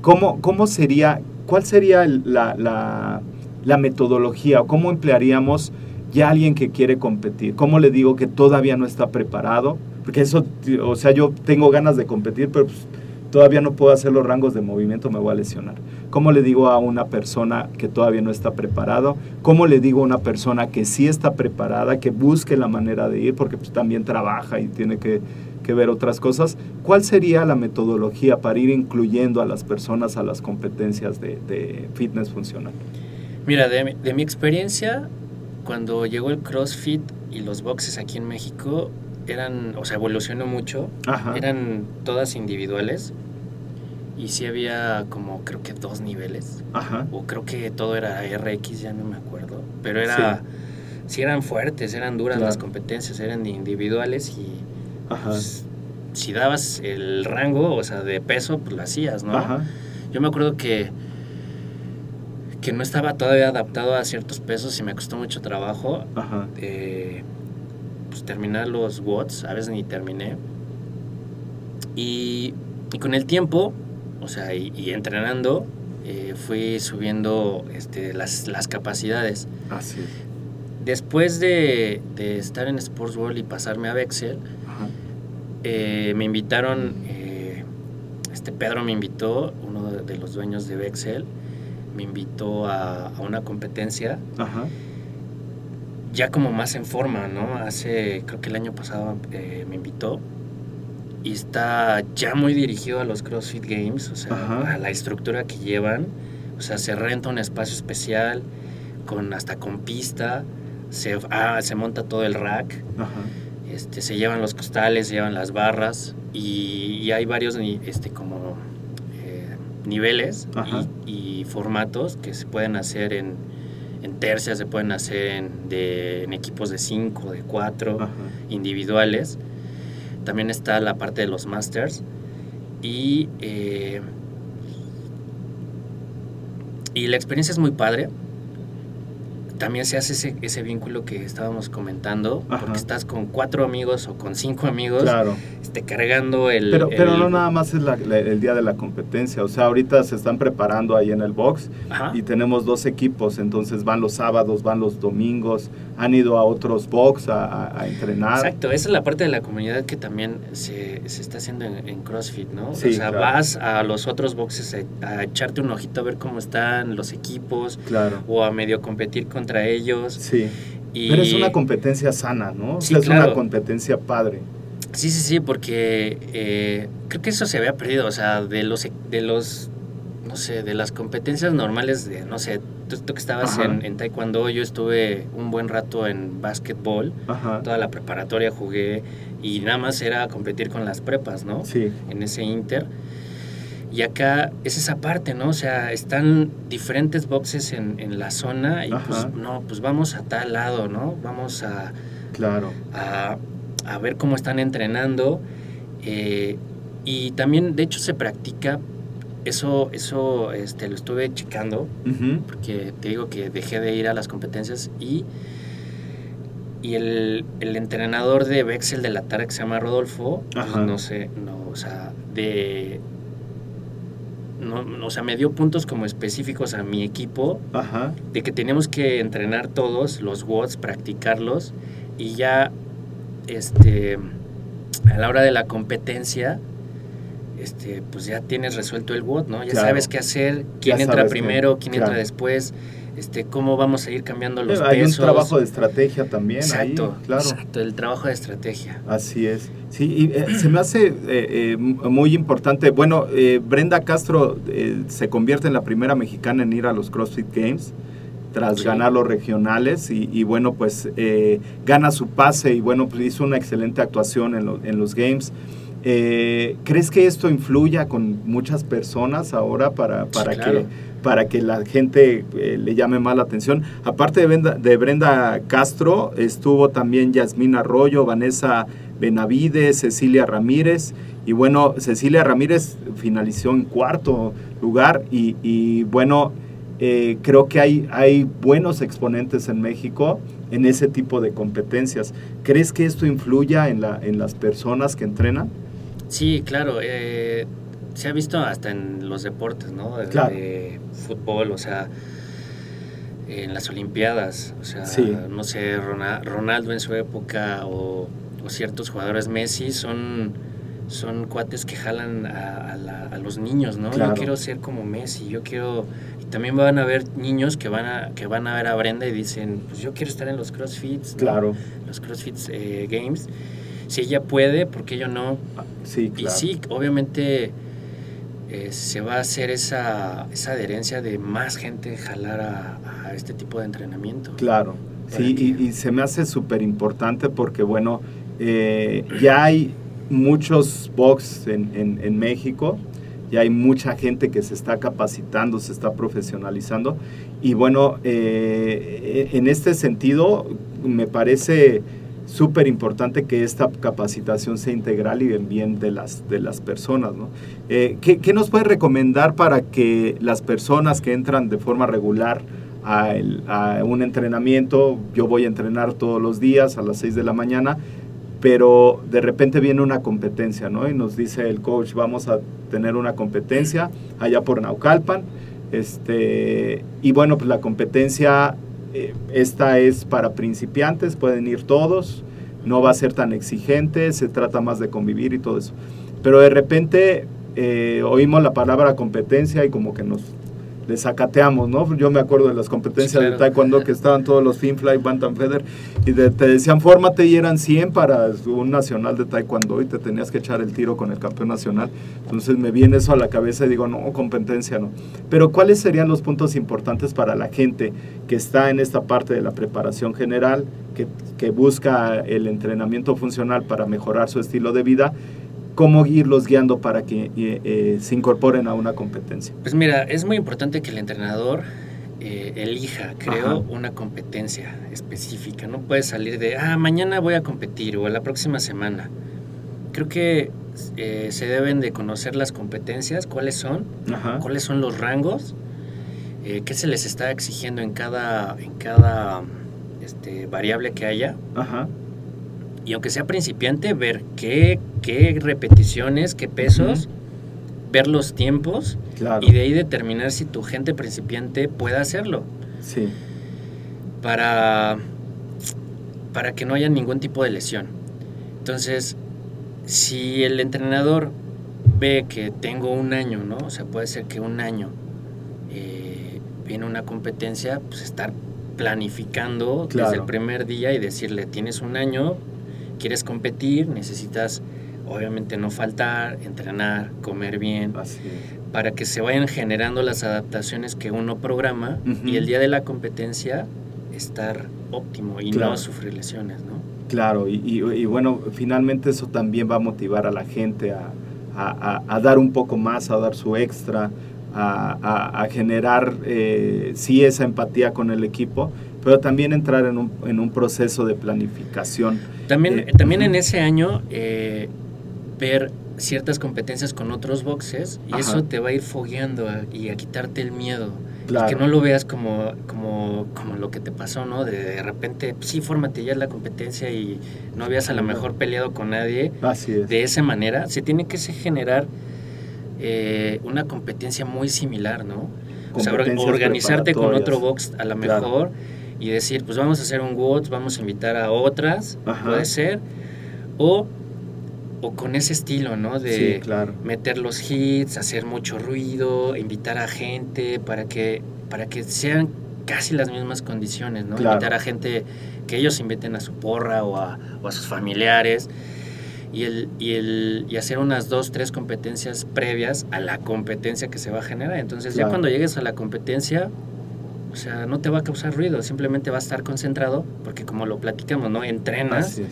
[SPEAKER 1] ¿Cómo, cómo sería, cuál sería la, la, la metodología o cómo emplearíamos ya alguien que quiere competir? ¿Cómo le digo que todavía no está preparado? Porque eso, o sea, yo tengo ganas de competir, pero pues, todavía no puedo hacer los rangos de movimiento, me voy a lesionar. ¿Cómo le digo a una persona que todavía no está preparado? ¿Cómo le digo a una persona que sí está preparada, que busque la manera de ir, porque pues, también trabaja y tiene que, que ver otras cosas? ¿Cuál sería la metodología para ir incluyendo a las personas a las competencias de, de fitness funcional?
[SPEAKER 2] Mira, de, de mi experiencia, cuando llegó el CrossFit y los boxes aquí en México, eran, o sea, evolucionó mucho,
[SPEAKER 1] Ajá.
[SPEAKER 2] eran todas individuales y sí había como creo que dos niveles,
[SPEAKER 1] Ajá.
[SPEAKER 2] o creo que todo era RX, ya no me acuerdo, pero era, sí, eran fuertes, eran duras
[SPEAKER 1] Claro.
[SPEAKER 2] las competencias, eran individuales y
[SPEAKER 1] Ajá.
[SPEAKER 2] pues, si dabas el rango, o sea, de peso, pues lo hacías, ¿no?
[SPEAKER 1] Ajá.
[SPEAKER 2] Yo me acuerdo que, que no estaba todavía adaptado a ciertos pesos y me costó mucho trabajo
[SPEAKER 1] Ajá.
[SPEAKER 2] eh, pues, terminar los watts, a veces ni terminé. Y, y con el tiempo, o sea, y, y entrenando, eh, fui subiendo este, las, las capacidades.
[SPEAKER 1] Así es.
[SPEAKER 2] Después de, de estar en Sports World y pasarme a Bexel, eh, me invitaron, eh, este Pedro me invitó, uno de, de los dueños de Bexel, me invitó a, a una competencia
[SPEAKER 1] Ajá.
[SPEAKER 2] Ya como más en forma, ¿no? Hace, creo que el año pasado eh, me invitó y está ya muy dirigido a los CrossFit Games, o sea,
[SPEAKER 1] Ajá.
[SPEAKER 2] a la estructura que llevan, o sea, se renta un espacio especial con hasta con pista, se, ah, se monta todo el rack,
[SPEAKER 1] Ajá.
[SPEAKER 2] este, se llevan los costales, se llevan las barras y, y hay varios este, como eh, niveles y, y formatos que se pueden hacer en, en tercias, se pueden hacer en, de- en equipos de 5, de 4,
[SPEAKER 1] Ajá.
[SPEAKER 2] individuales. También está la parte de los masters y, eh, y la experiencia es muy padre. También se hace ese, ese vínculo que estábamos comentando,
[SPEAKER 1] Ajá.
[SPEAKER 2] porque estás con cuatro amigos o con cinco amigos
[SPEAKER 1] Claro.
[SPEAKER 2] Este, cargando el...
[SPEAKER 1] Pero, pero
[SPEAKER 2] el-
[SPEAKER 1] no nada más es la- la- el día de la competencia, o sea, ahorita se están preparando ahí en el box
[SPEAKER 2] Ajá.
[SPEAKER 1] y tenemos dos equipos, entonces van los sábados, van los domingos, han ido a otros box a, a- a entrenar.
[SPEAKER 2] Exacto, esa es la parte de la comunidad que también se, se está haciendo en, en CrossFit, ¿no?
[SPEAKER 1] Sí,
[SPEAKER 2] o sea,
[SPEAKER 1] claro.
[SPEAKER 2] vas a los otros boxes a, a echarte un ojito a ver cómo están los equipos
[SPEAKER 1] Claro,
[SPEAKER 2] o a medio competir contra ellos.
[SPEAKER 1] sí.
[SPEAKER 2] Y,
[SPEAKER 1] Pero es una competencia sana, ¿no? O
[SPEAKER 2] Sí,
[SPEAKER 1] sea, es
[SPEAKER 2] claro.
[SPEAKER 1] una competencia padre.
[SPEAKER 2] Sí, sí, sí, porque eh, creo que eso se había perdido, o sea, de los, de los, no sé, de las competencias normales, de, no sé, tú, tú que estabas en, en taekwondo, yo estuve un buen rato en básquetbol,
[SPEAKER 1] Ajá.
[SPEAKER 2] toda la preparatoria jugué y nada más era competir con las prepas, ¿no?
[SPEAKER 1] Sí,
[SPEAKER 2] En ese inter. Y acá es esa parte, ¿no? O sea, están diferentes boxes en, en la zona y
[SPEAKER 1] Ajá.
[SPEAKER 2] pues, no, pues vamos a tal lado, ¿no? Vamos a,
[SPEAKER 1] claro.
[SPEAKER 2] a, a ver cómo están entrenando. eh, y también, de hecho, se practica. Eso, eso este, lo estuve checando, porque te digo que dejé de ir a las competencias y, y el, el entrenador de Bexel de la tarde que se llama Rodolfo, pues, no sé, no, o sea, de... No, no, o sea, me dio puntos como específicos a mi equipo
[SPEAKER 1] Ajá.
[SPEAKER 2] de que teníamos que entrenar todos los watts, practicarlos y ya este a la hora de la competencia este pues ya tienes resuelto el WOT, ¿no? Ya
[SPEAKER 1] Claro.
[SPEAKER 2] sabes qué hacer, quién
[SPEAKER 1] Ya
[SPEAKER 2] entra primero, quién entra después, este cómo vamos a ir cambiando los
[SPEAKER 1] Hay un
[SPEAKER 2] pesos.
[SPEAKER 1] trabajo de estrategia también
[SPEAKER 2] exacto,
[SPEAKER 1] ahí, claro.
[SPEAKER 2] exacto, el trabajo de estrategia.
[SPEAKER 1] Así es. Sí, y eh, se me hace eh, eh, muy importante. Bueno, eh, Brenda Castro eh, se convierte en la primera mexicana en ir a los CrossFit Games tras
[SPEAKER 2] Sí.
[SPEAKER 1] ganar los regionales y, y bueno, pues eh, gana su pase y bueno, pues hizo una excelente actuación en, lo- en los Games. Eh, ¿Crees que esto influya con muchas personas ahora para,
[SPEAKER 2] Sí,
[SPEAKER 1] para
[SPEAKER 2] claro.
[SPEAKER 1] que para que la gente eh, le llame más la atención. Aparte de Brenda, de Brenda Castro, estuvo también Yasmín Arroyo, Vanessa Benavides, Cecilia Ramírez. Y bueno, Cecilia Ramírez finalizó en cuarto lugar y, y bueno, eh, creo que hay, hay buenos exponentes en México en ese tipo de competencias. ¿Crees que esto influya en, la, en las personas que entrenan?
[SPEAKER 2] Sí, claro. eh, se ha visto hasta en los deportes, ¿no? De,
[SPEAKER 1] Claro.
[SPEAKER 2] de fútbol, o sea, en las Olimpiadas. O sea,
[SPEAKER 1] Sí.
[SPEAKER 2] no sé, Rona- Ronaldo en su época o, o ciertos jugadores Messi son, son cuates que jalan a, a la- a los niños, ¿no?
[SPEAKER 1] Claro.
[SPEAKER 2] Yo quiero ser como Messi, yo quiero... Y también van a ver niños que van a, que van a ver a Brenda y dicen, pues yo quiero estar en los CrossFits, ¿no?
[SPEAKER 1] Claro,
[SPEAKER 2] los CrossFit eh, Games. Si ella puede, ¿por qué yo no?
[SPEAKER 1] sí,
[SPEAKER 2] Y
[SPEAKER 1] claro.
[SPEAKER 2] sí, obviamente eh, se va a hacer esa, esa adherencia de más gente jalar a, a este tipo de entrenamiento.
[SPEAKER 1] Claro, sí, y, y se me hace súper importante porque, bueno, eh, ya hay muchos box en, en- en México, ya hay mucha gente que se está capacitando, se está profesionalizando, y bueno, eh, en este sentido, me parece súper importante que esta capacitación sea integral y en bien de las, de las personas. ¿no? Eh, ¿qué, qué nos puede recomendar para que las personas que entran de forma regular a, un entrenamiento, yo voy a entrenar todos los días a las 6 de la mañana, pero de repente viene una competencia, ¿no? Y nos dice el coach, vamos a tener una competencia allá por Naucalpan, Este, y bueno, pues la competencia, eh, esta es para principiantes, pueden ir todos, no va a ser tan exigente, se trata más de convivir y todo eso. Pero de repente eh, oímos la palabra competencia y como que nos desacateamos, ¿no? Yo me acuerdo de las competencias
[SPEAKER 2] Sí, claro.
[SPEAKER 1] de taekwondo que estaban todos los Finfly, Bantam Feather y de- te decían fórmate y eran 100 para un nacional de taekwondo y te tenías que echar el tiro con el campeón nacional. Entonces me viene eso a la cabeza y digo, no, competencia no. Pero ¿cuáles serían los puntos importantes para la gente que está en esta parte de la preparación general, que, que busca el entrenamiento funcional para mejorar su estilo de vida? ¿Cómo irlos guiando para que eh, eh, se incorporen a una competencia?
[SPEAKER 2] Pues mira, es muy importante que el entrenador eh, elija, creo,
[SPEAKER 1] Ajá.
[SPEAKER 2] una competencia específica. No puedes salir de, ah, mañana voy a competir o la próxima semana. Creo que eh, se deben de conocer las competencias, cuáles son,
[SPEAKER 1] Ajá.
[SPEAKER 2] cuáles son los rangos, eh, qué se les está exigiendo en cada, en cada este, variable que haya.
[SPEAKER 1] Ajá.
[SPEAKER 2] Y aunque sea principiante, ver qué, qué repeticiones, qué pesos, ver los tiempos
[SPEAKER 1] Claro.
[SPEAKER 2] y de ahí determinar si tu gente principiante puede hacerlo
[SPEAKER 1] Sí.
[SPEAKER 2] para, para que no haya ningún tipo de lesión. Entonces, si el entrenador ve que tengo un año, ¿no? O sea, puede ser que un año eh, viene una competencia, pues estar planificando desde el primer día y decirle, tienes un año, quieres competir, necesitas obviamente no faltar, entrenar, comer bien,
[SPEAKER 1] Así
[SPEAKER 2] para que se vayan generando las adaptaciones que uno programa y el día de la competencia estar óptimo y
[SPEAKER 1] Claro.
[SPEAKER 2] no sufrir lesiones, ¿no?
[SPEAKER 1] Claro, y, y- y bueno, finalmente eso también va a motivar a la gente a, a- a- a dar un poco más, a dar su extra, a, generar, eh, sí, esa empatía con el equipo, pero también entrar en un, en un proceso de planificación.
[SPEAKER 2] También,
[SPEAKER 1] Eh,
[SPEAKER 2] también en ese año eh, ver ciertas competencias con otros boxes y
[SPEAKER 1] Ajá.
[SPEAKER 2] eso te va a ir fogueando a- y a quitarte el miedo. Y
[SPEAKER 1] Claro.
[SPEAKER 2] que no lo veas como, como, como lo que te pasó, ¿no? De, de repente, sí, fórmate ya la competencia y no habías a lo mejor peleado con nadie.
[SPEAKER 1] Así es.
[SPEAKER 2] de esa manera, se tiene que generar eh, una competencia muy similar, ¿no? O sea, organizarte con otro box a lo
[SPEAKER 1] Claro.
[SPEAKER 2] Y decir, pues vamos a hacer un WOTS, vamos a invitar a otras,
[SPEAKER 1] Ajá.
[SPEAKER 2] puede ser, o, o con ese estilo, ¿no? De
[SPEAKER 1] Sí, claro.
[SPEAKER 2] meter los hits, hacer mucho ruido, invitar a gente para que, para que sean casi las mismas condiciones, ¿no?
[SPEAKER 1] Claro.
[SPEAKER 2] Invitar a gente que ellos inviten a su porra o a, o a sus familiares y, el, y, el, y hacer unas dos, tres competencias previas a la competencia que se va a generar. Entonces ya
[SPEAKER 1] Claro.
[SPEAKER 2] cuando llegues a la competencia, o sea, no te va a causar ruido, simplemente va a estar concentrado porque como lo platicamos, ¿no? Entrenas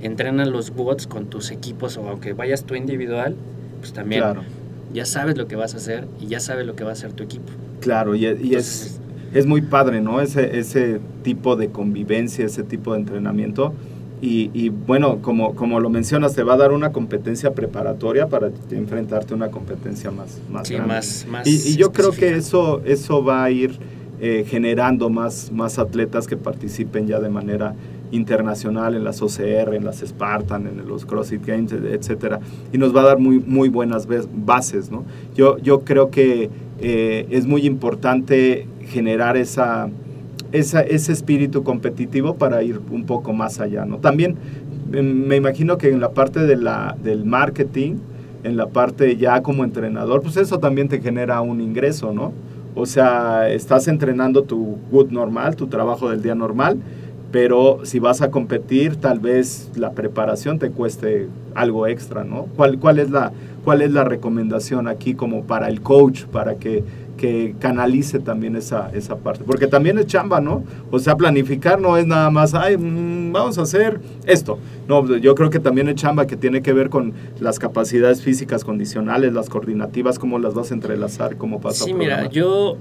[SPEAKER 2] entrenan los bots con tus equipos o aunque vayas tú individual, pues también
[SPEAKER 1] Claro,
[SPEAKER 2] ya sabes lo que vas a hacer y ya sabes lo que va a hacer tu equipo.
[SPEAKER 1] claro, y, y es,
[SPEAKER 2] Entonces,
[SPEAKER 1] es muy padre, ¿no? Ese, ese tipo de convivencia, ese tipo de entrenamiento. Y, y bueno, como, como lo mencionas, te va a dar una competencia preparatoria para enfrentarte a una competencia más, más
[SPEAKER 2] sí,
[SPEAKER 1] grande.
[SPEAKER 2] más, más
[SPEAKER 1] Y, y yo creo que eso, eso va a ir eh, generando más, más atletas que participen ya de manera internacional en las OCR, en las Spartan, en los CrossFit Games, etcétera, y nos va a dar muy, muy buenas bas- bases, ¿no? Yo, yo creo que eh, es muy importante generar esa, esa, ese espíritu competitivo para ir un poco más allá, ¿no? También em, me imagino que en la parte del marketing, en la parte ya como entrenador, pues eso también te genera un ingreso, ¿no? O sea, estás entrenando tu good normal, tu trabajo del día normal, pero si vas a competir, tal vez la preparación te cueste algo extra, ¿no? ¿Cuál, cuál, es, la, cuál es la recomendación aquí como para el coach, para que, que canalice también esa, esa parte? Porque también es chamba, ¿no? O sea, planificar no es nada más, ay, mm, vamos a hacer esto. No, yo creo que también es chamba que tiene que ver con las capacidades físicas condicionales, las coordinativas, cómo las vas a entrelazar, cómo vas a
[SPEAKER 2] Sí, mira, yo,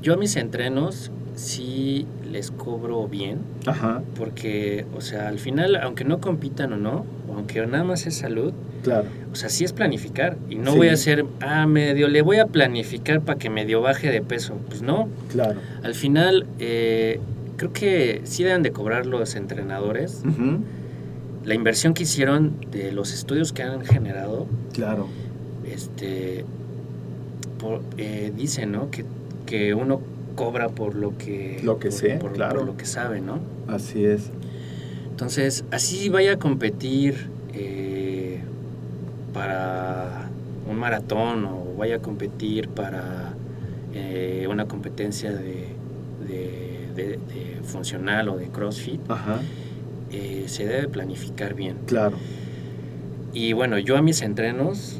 [SPEAKER 2] yo a mis entrenos sí les cobro bien,
[SPEAKER 1] Ajá,
[SPEAKER 2] porque, o sea, al final, aunque no compitan o no, o aunque nada más es salud,
[SPEAKER 1] claro.
[SPEAKER 2] o sea, sí es planificar. Y no
[SPEAKER 1] Sí.
[SPEAKER 2] voy a hacer, ah, medio, le voy a planificar para que medio baje de peso. Pues no,
[SPEAKER 1] Claro.
[SPEAKER 2] al final, eh, creo que sí deben de cobrar los entrenadores la inversión que hicieron de los estudios que han generado,
[SPEAKER 1] Claro.
[SPEAKER 2] este, por- eh, dicen, ¿no? Que, porque uno cobra por lo que
[SPEAKER 1] Lo que
[SPEAKER 2] por-
[SPEAKER 1] sé,
[SPEAKER 2] por,
[SPEAKER 1] claro.
[SPEAKER 2] por lo que sabe, ¿no?
[SPEAKER 1] Así es.
[SPEAKER 2] Entonces, así vaya a competir eh, para un maratón o vaya a competir para eh, una competencia de, de- de- de funcional o de CrossFit,
[SPEAKER 1] Ajá,
[SPEAKER 2] eh, se debe planificar bien.
[SPEAKER 1] claro.
[SPEAKER 2] Y bueno, yo a mis entrenos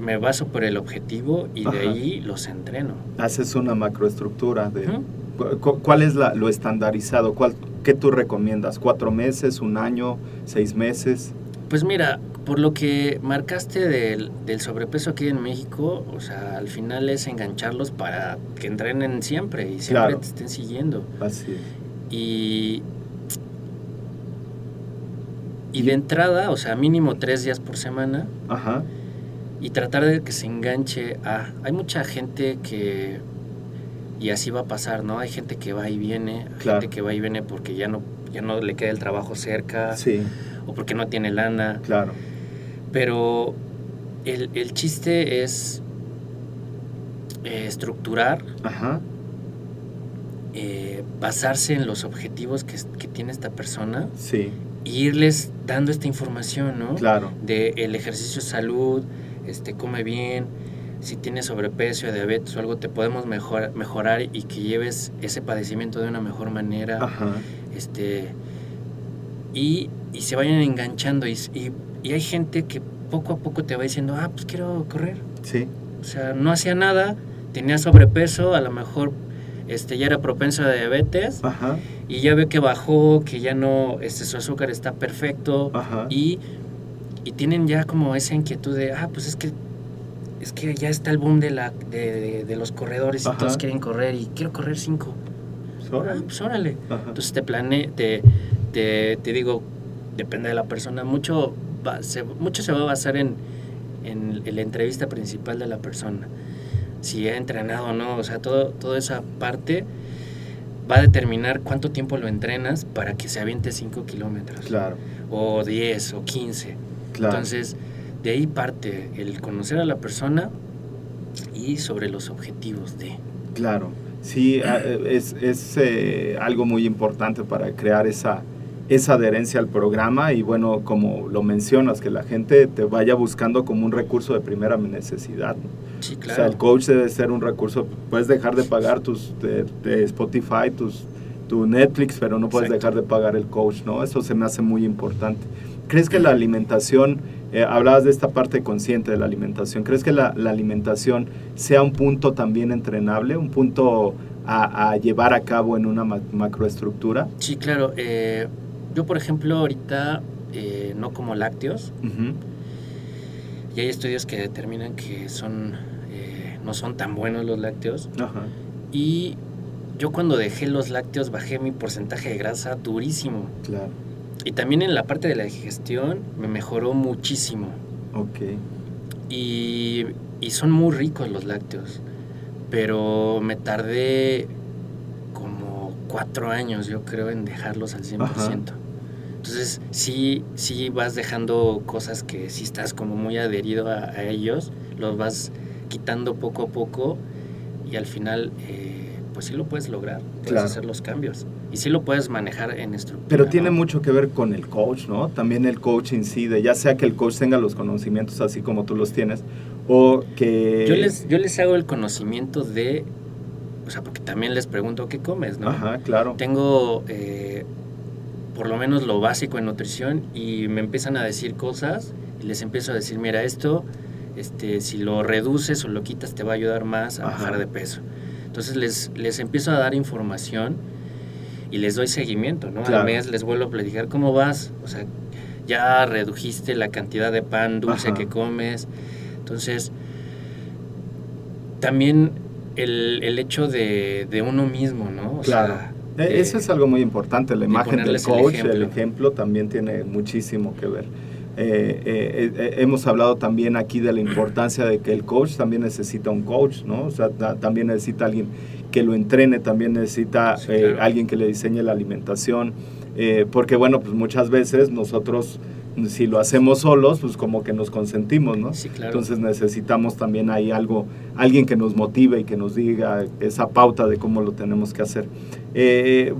[SPEAKER 2] me baso por el objetivo y de ahí los entreno.
[SPEAKER 1] Haces una macroestructura de... ¿Cuál es la- lo estandarizado? ¿Cuál, ¿Qué tú recomiendas? ¿Cuatro meses, un año, seis meses?
[SPEAKER 2] Pues mira, por lo que marcaste del, del sobrepeso aquí en México, o sea, al final es engancharlos para que entrenen siempre y siempre
[SPEAKER 1] Claro.
[SPEAKER 2] te estén siguiendo.
[SPEAKER 1] Así es.
[SPEAKER 2] Y, y de entrada, o sea, mínimo tres días por semana
[SPEAKER 1] Ajá,
[SPEAKER 2] y tratar de que se enganche a... Hay mucha gente que... Y así va a pasar, ¿no? Hay gente que va y viene,
[SPEAKER 1] Claro.
[SPEAKER 2] gente que va y viene porque ya no, ya no le queda el trabajo cerca
[SPEAKER 1] sí,
[SPEAKER 2] o porque no tiene lana.
[SPEAKER 1] claro.
[SPEAKER 2] Pero el, el chiste es eh, estructurar,
[SPEAKER 1] Ajá,
[SPEAKER 2] eh, basarse en los objetivos que, que tiene esta persona
[SPEAKER 1] sí,
[SPEAKER 2] e irles dando esta información, ¿no?
[SPEAKER 1] claro.
[SPEAKER 2] De el ejercicio de salud, este, come bien, si tienes sobrepeso, diabetes o algo, te podemos mejor, mejorar y que lleves ese padecimiento de una mejor manera.
[SPEAKER 1] Ajá,
[SPEAKER 2] este y, y se vayan enganchando y, y- y hay gente que poco a poco te va diciendo, ah, pues quiero correr.
[SPEAKER 1] sí,
[SPEAKER 2] O sea, no hacía nada, tenía sobrepeso, a lo mejor este, ya era propenso a diabetes
[SPEAKER 1] ajá,
[SPEAKER 2] y ya ve que bajó, que ya no, este, su azúcar está perfecto
[SPEAKER 1] ajá.
[SPEAKER 2] y, y tienen ya como esa inquietud de, ah, pues es que es que ya está el boom de, la, de, de- de los corredores y todos quieren correr y quiero correr cinco. Ah,
[SPEAKER 1] Órale.
[SPEAKER 2] pues órale. Entonces te plane, te, te, te digo, depende de la persona, mucho, va- se, mucho se va a basar en, en, en la entrevista principal de la persona. Si ha entrenado o no, o sea, todo, toda esa parte va a determinar cuánto tiempo lo entrenas para que se aviente 5 kilómetros.
[SPEAKER 1] Claro,
[SPEAKER 2] O 10 o 15.
[SPEAKER 1] Claro.
[SPEAKER 2] Entonces, de ahí parte el conocer a la persona y sobre los objetivos de...
[SPEAKER 1] Claro, sí, es, es, eh, algo muy importante para crear esa, esa adherencia al programa y bueno, como lo mencionas, que la gente te vaya buscando como un recurso de primera necesidad.
[SPEAKER 2] Sí,
[SPEAKER 1] O
[SPEAKER 2] claro.
[SPEAKER 1] sea, el coach debe ser un recurso, puedes dejar de pagar tus de, de Spotify, tus, tu Netflix, pero no puedes
[SPEAKER 2] Exacto.
[SPEAKER 1] dejar de pagar el coach, ¿no? Eso se me hace muy importante. ¿Crees que la alimentación, eh, hablabas de esta parte consciente de la alimentación, ¿crees que la, la alimentación sea un punto también entrenable, un punto a, a llevar a cabo en una ma- macroestructura?
[SPEAKER 2] Sí, claro. eh, yo, por ejemplo, ahorita eh, no como lácteos y hay estudios que determinan que son eh, no son tan buenos los lácteos. Y yo cuando dejé los lácteos bajé mi porcentaje de grasa durísimo.
[SPEAKER 1] claro,
[SPEAKER 2] Y también en la parte de la digestión me mejoró muchísimo.
[SPEAKER 1] ok,
[SPEAKER 2] Y, y son muy ricos los lácteos. Pero me tardé como cuatro años, yo creo, en dejarlos al 100%.
[SPEAKER 1] Ajá.
[SPEAKER 2] Entonces, sí, sí vas dejando cosas que si estás como muy adherido a, a ellos, los vas quitando poco a poco y al final, eh, pues sí lo puedes lograr, puedes
[SPEAKER 1] Claro.
[SPEAKER 2] hacer los cambios y sí lo puedes manejar en estructura.
[SPEAKER 1] Pero tiene
[SPEAKER 2] ¿no?
[SPEAKER 1] mucho que ver con el coach, ¿no? También el coach incide, ya sea que el coach tenga los conocimientos así como tú los tienes, o que...
[SPEAKER 2] Yo les, yo les hago el conocimiento de, o sea, porque también les pregunto qué comes, ¿no?
[SPEAKER 1] Ajá, claro.
[SPEAKER 2] Tengo eh, por lo menos lo básico en nutrición y me empiezan a decir cosas y les empiezo a decir, mira, esto, este, si lo reduces o lo quitas te va a ayudar más a
[SPEAKER 1] Ajá.
[SPEAKER 2] bajar de peso. Entonces les, les empiezo a dar información y les doy seguimiento, ¿no?
[SPEAKER 1] Claro.
[SPEAKER 2] Al mes les vuelvo a platicar cómo vas, o sea, ya redujiste la cantidad de pan dulce
[SPEAKER 1] Ajá.
[SPEAKER 2] que comes. Entonces, también el, el hecho de, de uno mismo, ¿no? O
[SPEAKER 1] Claro.
[SPEAKER 2] sea,
[SPEAKER 1] Eh,
[SPEAKER 2] de-
[SPEAKER 1] Eso es algo muy importante, la
[SPEAKER 2] de
[SPEAKER 1] imagen del
[SPEAKER 2] ponerles el
[SPEAKER 1] coach, el ejemplo.
[SPEAKER 2] ejemplo.
[SPEAKER 1] también tiene muchísimo que ver. Eh, eh, eh, hemos hablado también aquí de la importancia de que el coach también necesita un coach, ¿no? O sea, ta- también necesita alguien que lo entrene, también necesita
[SPEAKER 2] Sí,
[SPEAKER 1] eh, alguien que le diseñe la alimentación, eh, porque bueno, pues muchas veces nosotros si lo hacemos solos, pues como que nos consentimos, ¿no?
[SPEAKER 2] Sí, claro.
[SPEAKER 1] Entonces necesitamos también ahí algo, alguien que nos motive y que nos diga esa pauta de cómo lo tenemos que hacer. Eh,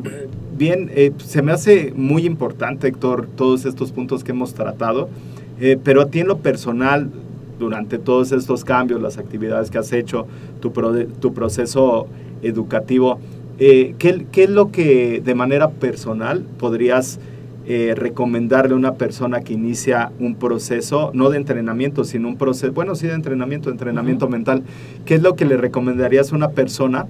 [SPEAKER 1] bien, eh, se me hace muy importante, Héctor, todos estos puntos que hemos tratado, eh, pero a ti en lo personal, durante todos estos cambios, las actividades que has hecho, tu, pro- tu proceso educativo, eh, ¿qué, qué es lo que de manera personal podrías eh, recomendarle a una persona que inicia un proceso, no de entrenamiento, sino un proceso, bueno, sí de entrenamiento, entrenamiento mental, ¿qué es lo que le recomendarías a una persona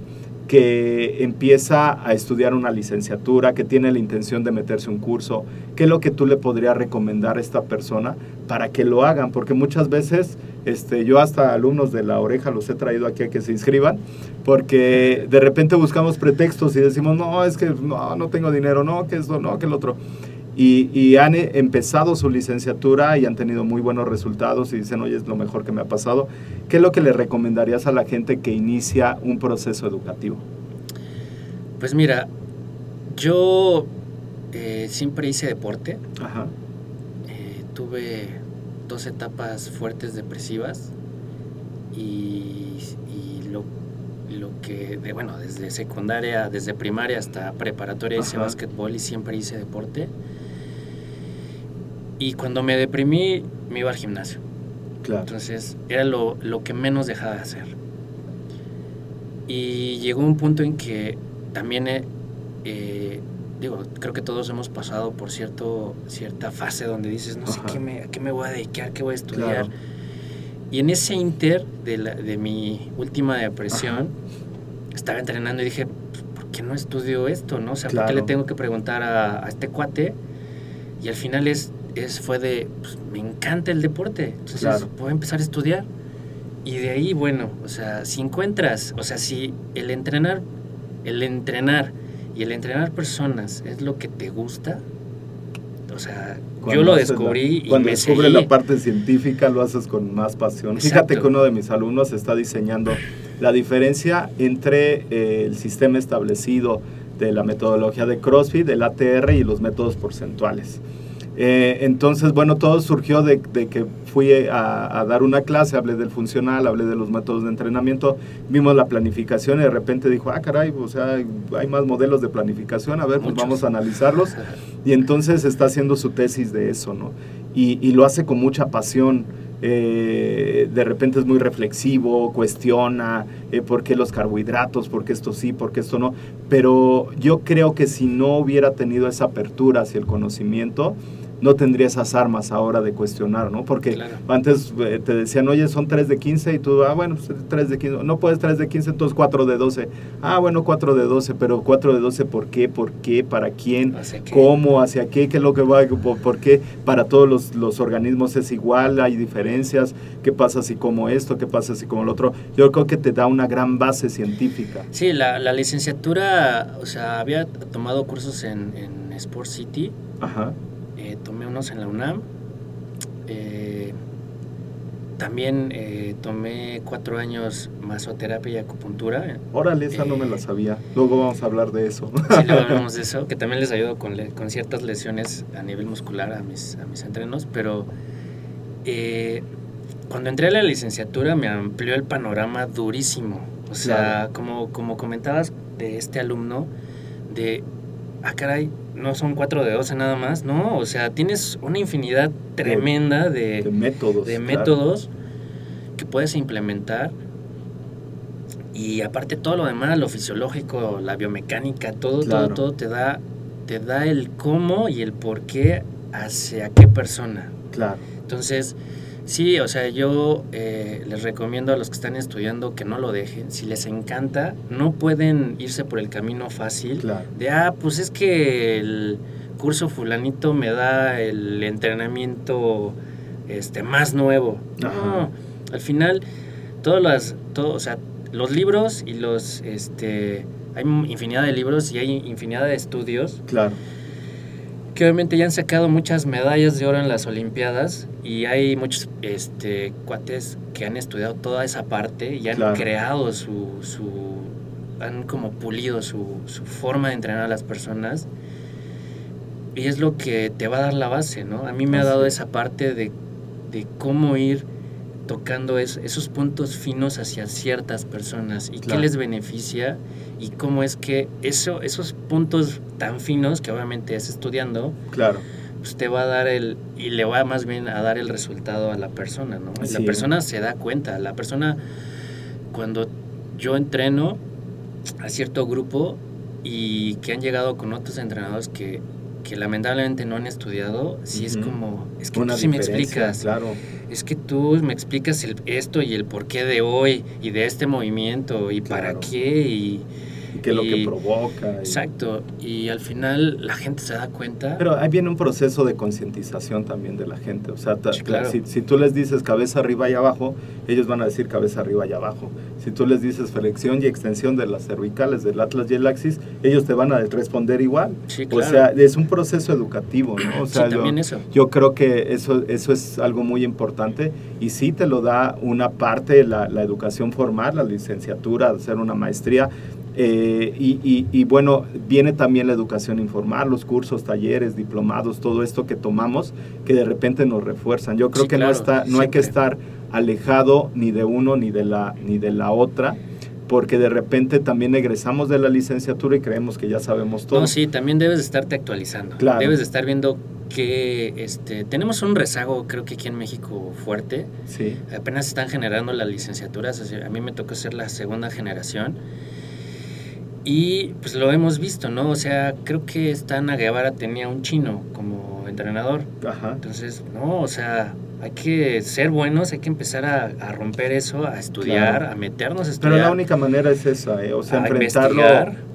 [SPEAKER 1] que empieza a estudiar una licenciatura, que tiene la intención de meterse un curso? ¿Qué es lo que tú le podrías recomendar a esta persona para que lo hagan? Porque muchas veces este, yo hasta alumnos de la oreja los he traído aquí a que se inscriban, porque de repente buscamos pretextos y decimos, no, es que no, no tengo dinero, no, que esto, no, que el otro. Y, y han eh, empezado su licenciatura y han tenido muy buenos resultados y dicen, oye, es lo mejor que me ha pasado. ¿Qué es lo que le recomendarías a la gente que inicia un proceso educativo?
[SPEAKER 2] Pues mira, yo eh, siempre hice deporte.
[SPEAKER 1] Ajá.
[SPEAKER 2] Eh, tuve dos etapas fuertes depresivas y, y lo, lo que, de, bueno, desde secundaria, desde primaria hasta preparatoria hice básquetbol y siempre hice deporte. Y cuando me deprimí, me iba al gimnasio.
[SPEAKER 1] Claro.
[SPEAKER 2] Entonces era lo, lo que menos dejaba de hacer. Y llegó un punto en que también, eh, eh, digo, creo que todos hemos pasado por cierto, cierta fase donde dices, no sé
[SPEAKER 1] Ajá.
[SPEAKER 2] qué me, a qué me voy a dedicar, qué voy a estudiar.
[SPEAKER 1] Claro.
[SPEAKER 2] Y en ese inter de, la- de mi última depresión, estaba entrenando y dije, "Pues, ¿por qué no estudio esto? ¿no? O sea, ¿por
[SPEAKER 1] Claro.
[SPEAKER 2] qué le tengo que preguntar a, a este cuate? Y al final es, es fue de, pues, me encanta el deporte, entonces
[SPEAKER 1] Claro.
[SPEAKER 2] a empezar a estudiar. Y de ahí, bueno, o sea, si encuentras, o sea, si el entrenar, el entrenar y el entrenar personas es lo que te gusta, o sea,
[SPEAKER 1] Cuando
[SPEAKER 2] yo lo
[SPEAKER 1] haces la-
[SPEAKER 2] descubrí y
[SPEAKER 1] cuando
[SPEAKER 2] me
[SPEAKER 1] descubres la parte científica lo haces con más pasión. Fíjate
[SPEAKER 2] Exacto.
[SPEAKER 1] que uno de mis alumnos está diseñando la diferencia entre eh, el sistema establecido de la metodología de CrossFit, del ATR y los métodos porcentuales. Eh, entonces, bueno, todo surgió de, de que fui a, a dar una clase, hablé del funcional, hablé de los métodos de entrenamiento, vimos la planificación y de repente dijo, ah, caray, o sea, hay, más modelos de planificación, a ver, pues
[SPEAKER 2] Muchos.
[SPEAKER 1] vamos a analizarlos. Y entonces está haciendo su tesis de eso, ¿no? Y, y lo hace con mucha pasión. eh, de repente es muy reflexivo, cuestiona eh, por qué los carbohidratos, por qué esto sí, por qué esto no. Pero yo creo que si no hubiera tenido esa apertura hacia el conocimiento, no tendría esas armas ahora de cuestionar, ¿no? Porque
[SPEAKER 2] Claro.
[SPEAKER 1] antes eh, te decían, oye, son 3 de 15 y tú, ah, bueno, pues 3 de 15, no puedes 3 de 15, entonces 4 de 12. Ah, bueno, 4 de 12, pero 4 de 12, ¿por qué? ¿Por qué? ¿Para quién?
[SPEAKER 2] Hacia qué.
[SPEAKER 1] ¿Cómo? ¿Hacia qué? ¿Qué es lo que va? ¿Por, por qué? Para todos los, los organismos es igual, hay diferencias. ¿Qué pasa si como esto? ¿Qué pasa si como lo otro? Yo creo que te da una gran base científica.
[SPEAKER 2] Sí, la, la licenciatura, o sea, había tomado cursos en, en Sport City,
[SPEAKER 1] Ajá.
[SPEAKER 2] Eh, tomé unos en la UNAM, eh, también eh, tomé cuatro años masoterapia y acupuntura.
[SPEAKER 1] Órale, esa no me la sabía. Luego vamos a hablar de eso.
[SPEAKER 2] Sí, luego hablamos de eso, que también les ayudo con, le- con ciertas lesiones a nivel muscular a mis, a mis entrenos, pero eh, cuando entré a la licenciatura me amplió el panorama durísimo. O sea,
[SPEAKER 1] Claro.
[SPEAKER 2] como, como comentabas de este alumno, de, ah, caray, no son cuatro de 12 nada más, no, o sea, tienes una infinidad tremenda de,
[SPEAKER 1] de métodos.
[SPEAKER 2] de
[SPEAKER 1] claro.
[SPEAKER 2] métodos que puedes implementar y aparte todo lo demás, lo fisiológico, la biomecánica, todo,
[SPEAKER 1] Claro.
[SPEAKER 2] todo, todo te da, te da el cómo y el por qué hacia qué persona.
[SPEAKER 1] Claro.
[SPEAKER 2] Entonces, sí, o sea, yo eh, les recomiendo a los que están estudiando que no lo dejen. Si les encanta, no pueden irse por el camino fácil
[SPEAKER 1] Claro.
[SPEAKER 2] de, ah, pues es que el curso fulanito me da el entrenamiento este, más nuevo.
[SPEAKER 1] Ajá.
[SPEAKER 2] No, al final, todas las, todo, o sea, los libros y los, este, hay infinidad de libros y hay infinidad de estudios
[SPEAKER 1] Claro.
[SPEAKER 2] Que obviamente ya han sacado muchas medallas de oro en las Olimpiadas y hay muchos este, cuates que han estudiado toda esa parte y han
[SPEAKER 1] Claro.
[SPEAKER 2] creado su, su, han como pulido su, su forma de entrenar a las personas. y es lo que te va a dar la base, ¿no? A mí me ha dado
[SPEAKER 1] es.
[SPEAKER 2] esa parte de, de cómo ir tocando es- esos puntos finos hacia ciertas personas y
[SPEAKER 1] Claro.
[SPEAKER 2] qué les beneficia y cómo es que eso, esos puntos tan finos que obviamente es estudiando,
[SPEAKER 1] Claro.
[SPEAKER 2] pues te va a dar el, y le va más bien a dar el resultado a la persona, ¿no? Y
[SPEAKER 1] Así
[SPEAKER 2] la persona se da cuenta, la persona cuando yo entreno a cierto grupo y que han llegado con otros entrenadores que, que lamentablemente no han estudiado, sí es como, es que
[SPEAKER 1] Una
[SPEAKER 2] tú sí me explicas,
[SPEAKER 1] Claro.
[SPEAKER 2] Es que tú me explicas el, esto y el porqué de hoy y de este movimiento y para qué y...
[SPEAKER 1] Y qué es lo que provoca. y-
[SPEAKER 2] Exacto, y al final la gente se da cuenta.
[SPEAKER 1] Pero ahí viene un proceso de concientización también de la gente. O sea,
[SPEAKER 2] Sí, claro.
[SPEAKER 1] si, si tú les dices cabeza arriba y abajo, ellos van a decir cabeza arriba y abajo. Si tú les dices flexión y extensión de las cervicales del atlas y el axis, ellos te van a responder igual.
[SPEAKER 2] Sí,
[SPEAKER 1] O
[SPEAKER 2] claro.
[SPEAKER 1] sea, es un proceso educativo, ¿no? O
[SPEAKER 2] Sí,
[SPEAKER 1] sea, yo-
[SPEAKER 2] también eso.
[SPEAKER 1] Yo creo que eso, eso es algo muy importante y sí te lo da una parte, la, la educación formal, la licenciatura, hacer una maestría. Eh, y, y- y bueno, viene también la educación informal, los cursos, talleres, diplomados, todo esto que tomamos que de repente nos refuerzan. Yo creo
[SPEAKER 2] Sí,
[SPEAKER 1] que
[SPEAKER 2] claro,
[SPEAKER 1] no, está, no hay que estar alejado ni de uno ni de la, ni de la otra, porque de repente también egresamos de la licenciatura y creemos que ya sabemos todo.
[SPEAKER 2] No, sí, también debes de estarte actualizando.
[SPEAKER 1] Claro.
[SPEAKER 2] Debes de estar viendo que este, tenemos un rezago, creo que aquí en México fuerte.
[SPEAKER 1] Sí,
[SPEAKER 2] Apenas están generando las licenciaturas. a mí me tocó ser la segunda generación. Y pues lo hemos visto, ¿no? O sea, creo que esta Ana Guevara tenía un chino como entrenador.
[SPEAKER 1] ajá.
[SPEAKER 2] Entonces, no, o sea, hay que ser buenos, hay que empezar a, a romper eso, a estudiar,
[SPEAKER 1] Claro.
[SPEAKER 2] a meternos a estudiar.
[SPEAKER 1] Pero la única manera es esa, eh, o sea,
[SPEAKER 2] A
[SPEAKER 1] enfrentarlo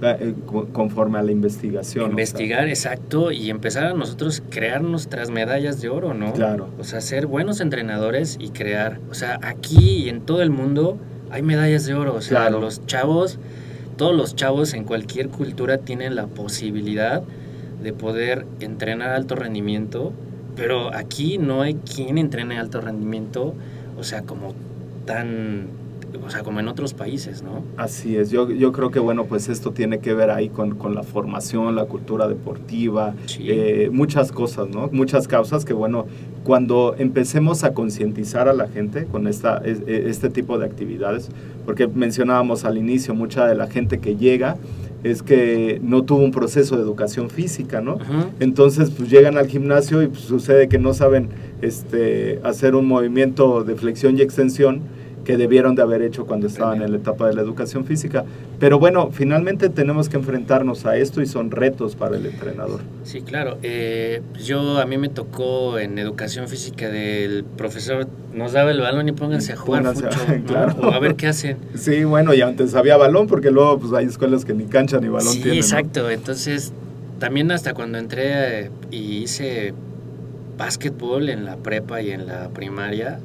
[SPEAKER 1] eh, co- conforme a la investigación. o sea,
[SPEAKER 2] Investigar, exacto, y empezar a nosotros crear nuestras medallas de oro, ¿no?
[SPEAKER 1] Claro.
[SPEAKER 2] O sea, ser buenos entrenadores y crear. O sea, aquí y en todo el mundo hay medallas de oro. O sea,
[SPEAKER 1] Claro.
[SPEAKER 2] los chavos, todos los chavos en cualquier cultura tienen la posibilidad de poder entrenar alto rendimiento, pero aquí no hay quien entrene alto rendimiento, o sea, como tan, o sea, como en otros países, ¿no?
[SPEAKER 1] Así es, yo, yo creo que bueno, pues esto tiene que ver ahí con, con la formación, la cultura deportiva,
[SPEAKER 2] Sí.
[SPEAKER 1] eh, muchas cosas, ¿no? Muchas causas que bueno, cuando empecemos a concientizar a la gente con esta, es- e- este tipo de actividades, porque mencionábamos al inicio, mucha de la gente que llega es que no tuvo un proceso de educación física, ¿no? Entonces, pues llegan al gimnasio y pues, sucede que no saben este, hacer un movimiento de flexión y extensión que debieron de haber hecho cuando estaban en la etapa de la educación física. Pero bueno, finalmente tenemos que enfrentarnos a esto y son retos para el entrenador.
[SPEAKER 2] Sí, claro. Eh, yo a mí me tocó en educación física del profesor nos daba el balón y pónganse a jugar
[SPEAKER 1] Pónganse a-
[SPEAKER 2] fucho, ¿no?
[SPEAKER 1] claro.
[SPEAKER 2] o a ver qué hacen.
[SPEAKER 1] Sí, bueno, y antes había balón porque luego pues hay escuelas que ni cancha ni balón
[SPEAKER 2] sí,
[SPEAKER 1] tienen. ¿no?
[SPEAKER 2] exacto. Entonces, también hasta cuando entré eh, y hice básquetbol en la prepa y en la primaria,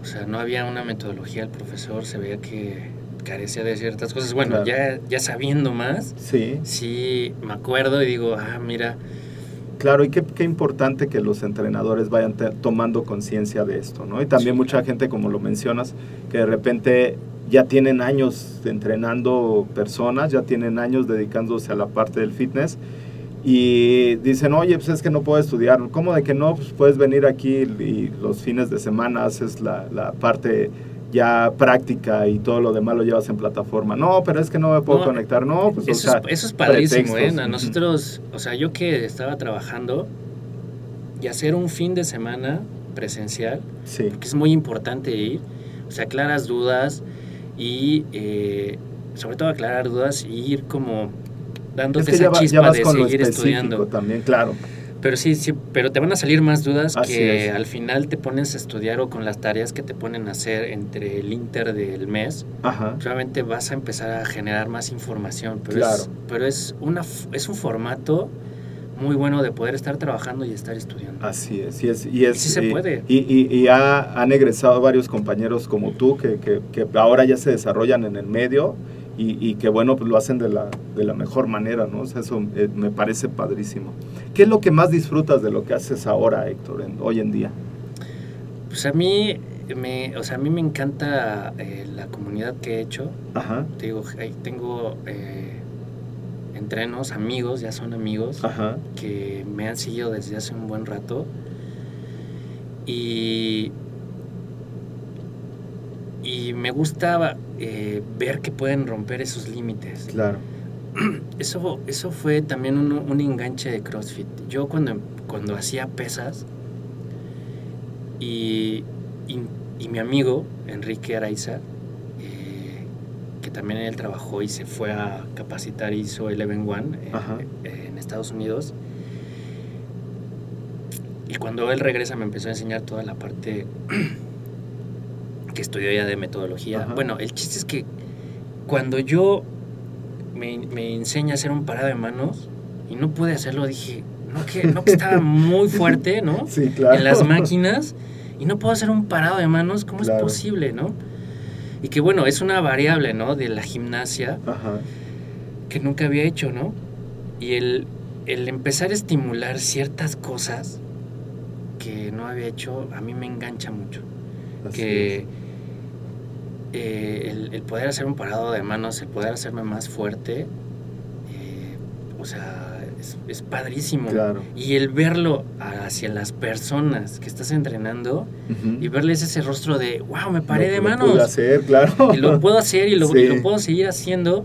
[SPEAKER 2] o sea, no había una metodología del profesor, se veía que carecía de ciertas cosas. Bueno,
[SPEAKER 1] Claro.
[SPEAKER 2] ya, ya sabiendo más,
[SPEAKER 1] Sí,
[SPEAKER 2] sí me acuerdo y digo, ah, mira,
[SPEAKER 1] Claro, y qué, qué importante que los entrenadores vayan tomando conciencia de esto, ¿no? Y también
[SPEAKER 2] Sí,
[SPEAKER 1] mucha gente, como lo mencionas, que de repente ya tienen años entrenando personas, ya tienen años dedicándose a la parte del fitness y dicen, oye, pues es que no puedo estudiar. ¿Cómo de que no? Pues puedes venir aquí y los fines de semana haces la, la parte ya práctica y todo lo demás lo llevas en plataforma. No, pero es que no me puedo
[SPEAKER 2] No,
[SPEAKER 1] conectar. No, pues o
[SPEAKER 2] Eso,
[SPEAKER 1] sea,
[SPEAKER 2] es, eso es padrísimo, ¿eh? A nosotros, o sea, yo que estaba trabajando y hacer un fin de semana presencial,
[SPEAKER 1] Sí,
[SPEAKER 2] porque es muy importante ir, o sea, aclaras dudas y eh, sobre todo aclarar dudas y ir como
[SPEAKER 1] es
[SPEAKER 2] dándote
[SPEAKER 1] que
[SPEAKER 2] esa
[SPEAKER 1] ya
[SPEAKER 2] chispa de seguir estudiando.
[SPEAKER 1] también, claro.
[SPEAKER 2] Pero sí, sí, pero te van a salir más dudas
[SPEAKER 1] Así
[SPEAKER 2] que
[SPEAKER 1] es.
[SPEAKER 2] al final te pones a estudiar o con las tareas que te ponen a hacer entre el inter del mes,
[SPEAKER 1] Ajá.
[SPEAKER 2] realmente vas a empezar a generar más información. Pero,
[SPEAKER 1] Claro.
[SPEAKER 2] es, pero es, una, es un formato muy bueno de poder estar trabajando y estar estudiando.
[SPEAKER 1] Así es, y es, y es
[SPEAKER 2] Sí se
[SPEAKER 1] y-
[SPEAKER 2] puede.
[SPEAKER 1] Y, y- y ha- han egresado varios compañeros como tú que, que- que ahora ya se desarrollan en el medio y, y que bueno, pues lo hacen de la, de la mejor manera, ¿no? O sea, eso eh, me parece padrísimo. ¿Qué es lo que más disfrutas de lo que haces ahora, Héctor, en- hoy en día?
[SPEAKER 2] Pues a mí me, o sea, a mí me encanta eh, la comunidad que he hecho.
[SPEAKER 1] Ajá,
[SPEAKER 2] Te digo, ahí tengo eh, entrenos, amigos, ya son amigos,
[SPEAKER 1] Ajá.
[SPEAKER 2] que me han seguido desde hace un buen rato. Y, y me gusta eh, ver que pueden romper esos límites.
[SPEAKER 1] Claro.
[SPEAKER 2] Eso, eso fue también un, un enganche de CrossFit. Yo cuando, cuando hacía pesas y, y, y mi amigo Enrique Araiza, eh, que también él trabajó y se fue a capacitar, hizo Eleven One en Estados Unidos. Y cuando él regresa me empezó a enseñar toda la parte que estudió ya de metodología.
[SPEAKER 1] Ajá.
[SPEAKER 2] Bueno, el chiste es que cuando yo me, me enseña a hacer un parado de manos y no pude hacerlo, dije, no que, no que estaba muy fuerte, ¿no?
[SPEAKER 1] Sí, claro.
[SPEAKER 2] En las máquinas y no puedo hacer un parado de manos, ¿cómo
[SPEAKER 1] Claro.
[SPEAKER 2] es posible, no? Y que bueno, es una variable, ¿no? De la gimnasia
[SPEAKER 1] Ajá.
[SPEAKER 2] que nunca había hecho, ¿no? Y el, el empezar a estimular ciertas cosas que no había hecho, a mí me engancha mucho.
[SPEAKER 1] Así
[SPEAKER 2] que
[SPEAKER 1] es.
[SPEAKER 2] Eh, el, el poder hacer un parado de manos, el poder hacerme más fuerte, eh, o sea, es, es padrísimo.
[SPEAKER 1] Claro.
[SPEAKER 2] Y el verlo hacia las personas que estás entrenando y verles ese rostro de, wow, me paré
[SPEAKER 1] Lo-
[SPEAKER 2] de
[SPEAKER 1] lo
[SPEAKER 2] manos.
[SPEAKER 1] pude hacer, claro.
[SPEAKER 2] Y lo puedo hacer y lo,
[SPEAKER 1] Sí.
[SPEAKER 2] y lo puedo seguir haciendo.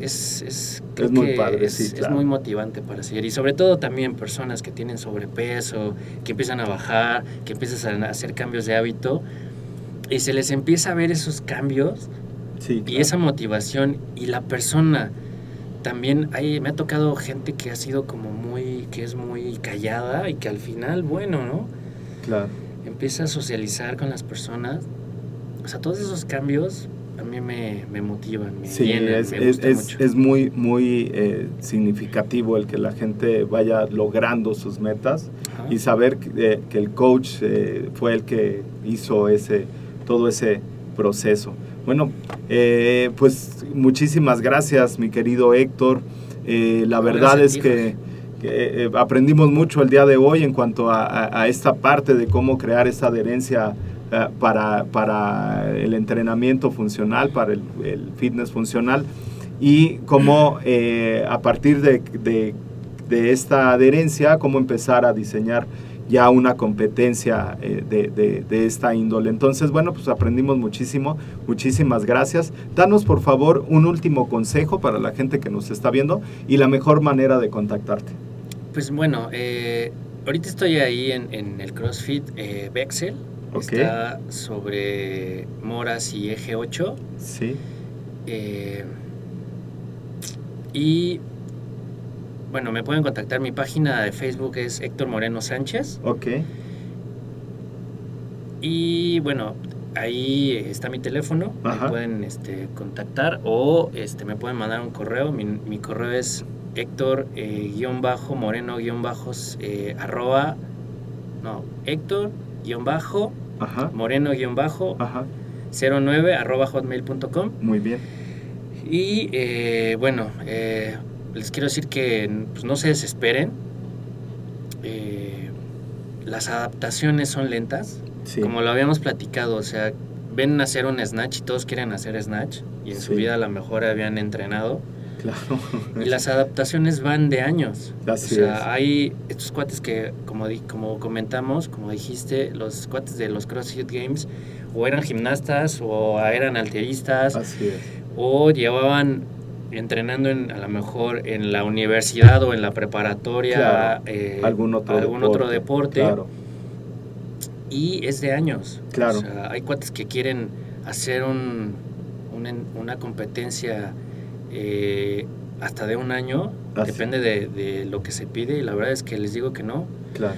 [SPEAKER 2] Es, es, creo
[SPEAKER 1] Es muy
[SPEAKER 2] que
[SPEAKER 1] padre,
[SPEAKER 2] es,
[SPEAKER 1] sí,
[SPEAKER 2] es
[SPEAKER 1] claro.
[SPEAKER 2] muy motivante para seguir. Y sobre todo también personas que tienen sobrepeso, que empiezan a bajar, que empiezan a hacer cambios de hábito. Y se les empieza a ver esos cambios
[SPEAKER 1] Sí,
[SPEAKER 2] y
[SPEAKER 1] claro.
[SPEAKER 2] esa motivación y la persona también hay, me ha tocado gente que ha sido como muy que es muy callada y que al final bueno no
[SPEAKER 1] Claro.
[SPEAKER 2] empieza a socializar con las personas o sea todos esos cambios a mí me, me motivan me
[SPEAKER 1] Sí,
[SPEAKER 2] llenan,
[SPEAKER 1] es,
[SPEAKER 2] me
[SPEAKER 1] es,
[SPEAKER 2] gustan
[SPEAKER 1] es-
[SPEAKER 2] mucho
[SPEAKER 1] es muy, muy eh, significativo el que la gente vaya logrando sus metas
[SPEAKER 2] Ajá.
[SPEAKER 1] y saber que, eh, que el coach eh, fue el que hizo ese, todo ese proceso. Bueno, eh, pues muchísimas gracias, mi querido Héctor. Eh, la verdad es que, que, eh, aprendimos mucho el día de hoy en cuanto a, a- a esta parte de cómo crear esa adherencia para, para el entrenamiento funcional, para el, el fitness funcional y cómo a partir de, de- de esta adherencia, cómo empezar a diseñar ya una competencia eh, de, de- de esta índole. Entonces, bueno, pues aprendimos muchísimo. Muchísimas gracias. Danos, por favor, un último consejo para la gente que nos está viendo y la mejor manera de contactarte.
[SPEAKER 2] pues bueno eh, ahorita estoy ahí en, en el CrossFit eh, Bexel
[SPEAKER 1] Ok.
[SPEAKER 2] está sobre Moras y Eje 8
[SPEAKER 1] Sí.
[SPEAKER 2] Eh, y bueno, me pueden contactar. Mi página de Facebook es Héctor Moreno Sánchez.
[SPEAKER 1] Ok.
[SPEAKER 2] Y bueno, ahí está mi teléfono.
[SPEAKER 1] Ajá.
[SPEAKER 2] Me pueden este, contactar o este, me pueden mandar un correo. Mi, mi correo es Héctor eh, eh, arroba no Héctor guion bajo
[SPEAKER 1] Ajá.
[SPEAKER 2] Moreno guion bajo
[SPEAKER 1] Ajá.
[SPEAKER 2] 09 arroba hotmail.com
[SPEAKER 1] Muy bien.
[SPEAKER 2] Y eh, bueno, eh, les quiero decir que pues, no se desesperen. Eh, las adaptaciones son lentas,
[SPEAKER 1] Sí.
[SPEAKER 2] como lo habíamos platicado. O sea, ven hacer un snatch y todos quieren hacer snatch. Y en su
[SPEAKER 1] Sí.
[SPEAKER 2] vida a lo mejor habían entrenado.
[SPEAKER 1] Claro.
[SPEAKER 2] Y las adaptaciones van de años.
[SPEAKER 1] Así
[SPEAKER 2] o sea,
[SPEAKER 1] es.
[SPEAKER 2] hay estos cuates que, como, di- como comentamos, como dijiste, los cuates de los CrossFit Games o eran gimnastas o eran alteristas
[SPEAKER 1] Así es.
[SPEAKER 2] o llevaban entrenando en, a lo mejor en la universidad o en la preparatoria
[SPEAKER 1] Claro,
[SPEAKER 2] eh,
[SPEAKER 1] algún otro
[SPEAKER 2] algún
[SPEAKER 1] deporte.
[SPEAKER 2] otro deporte
[SPEAKER 1] Claro.
[SPEAKER 2] y es de años.
[SPEAKER 1] Claro.
[SPEAKER 2] O sea, hay cuates que quieren hacer un, una competencia eh, hasta de un año,
[SPEAKER 1] Así.
[SPEAKER 2] depende de, de lo que se pide y la verdad es que les digo que no,
[SPEAKER 1] Claro.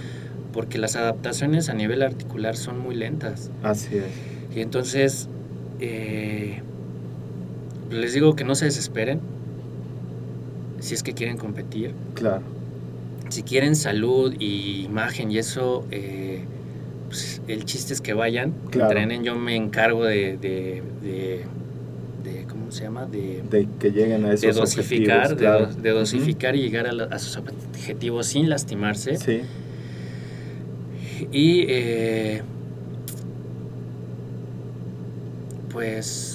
[SPEAKER 2] porque las adaptaciones a nivel articular son muy lentas.
[SPEAKER 1] Así es.
[SPEAKER 2] Y entonces, eh, les digo que no se desesperen si es que quieren competir.
[SPEAKER 1] Claro.
[SPEAKER 2] Si quieren salud y imagen y eso, eh, pues, el chiste es que vayan,
[SPEAKER 1] Claro.
[SPEAKER 2] entrenen. Yo me encargo de, de, de- de- ¿cómo se llama? De,
[SPEAKER 1] De que lleguen a esos
[SPEAKER 2] de dosificar,
[SPEAKER 1] objetivos,
[SPEAKER 2] de, dosificar y llegar a, la- a sus objetivos sin lastimarse.
[SPEAKER 1] Sí.
[SPEAKER 2] Y eh, pues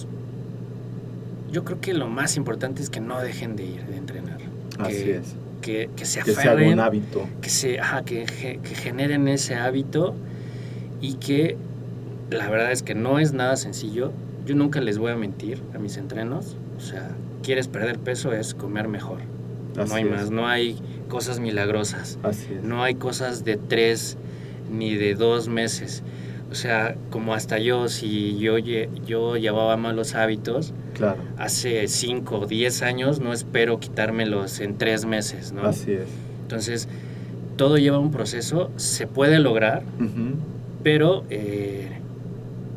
[SPEAKER 2] yo creo que lo más importante es que no dejen de ir, de entrenar.
[SPEAKER 1] Así
[SPEAKER 2] que,
[SPEAKER 1] es.
[SPEAKER 2] que, que se
[SPEAKER 1] Que se haga un
[SPEAKER 2] aferren,
[SPEAKER 1] hábito.
[SPEAKER 2] que, se, ajá, que, que generen ese hábito y que la verdad es que no es nada sencillo. Yo nunca les voy a mentir a mis entrenos. O sea, quieres perder peso es comer mejor.
[SPEAKER 1] Así
[SPEAKER 2] no hay
[SPEAKER 1] es.
[SPEAKER 2] más, no hay cosas milagrosas.
[SPEAKER 1] Así es.
[SPEAKER 2] No hay cosas de tres ni de dos meses. O sea, como hasta yo, si yo, yo llevaba malos hábitos,
[SPEAKER 1] Claro.
[SPEAKER 2] hace cinco o diez años, no espero quitármelos en tres meses, ¿no?
[SPEAKER 1] Así es.
[SPEAKER 2] Entonces, todo lleva un proceso, se puede lograr, pero eh,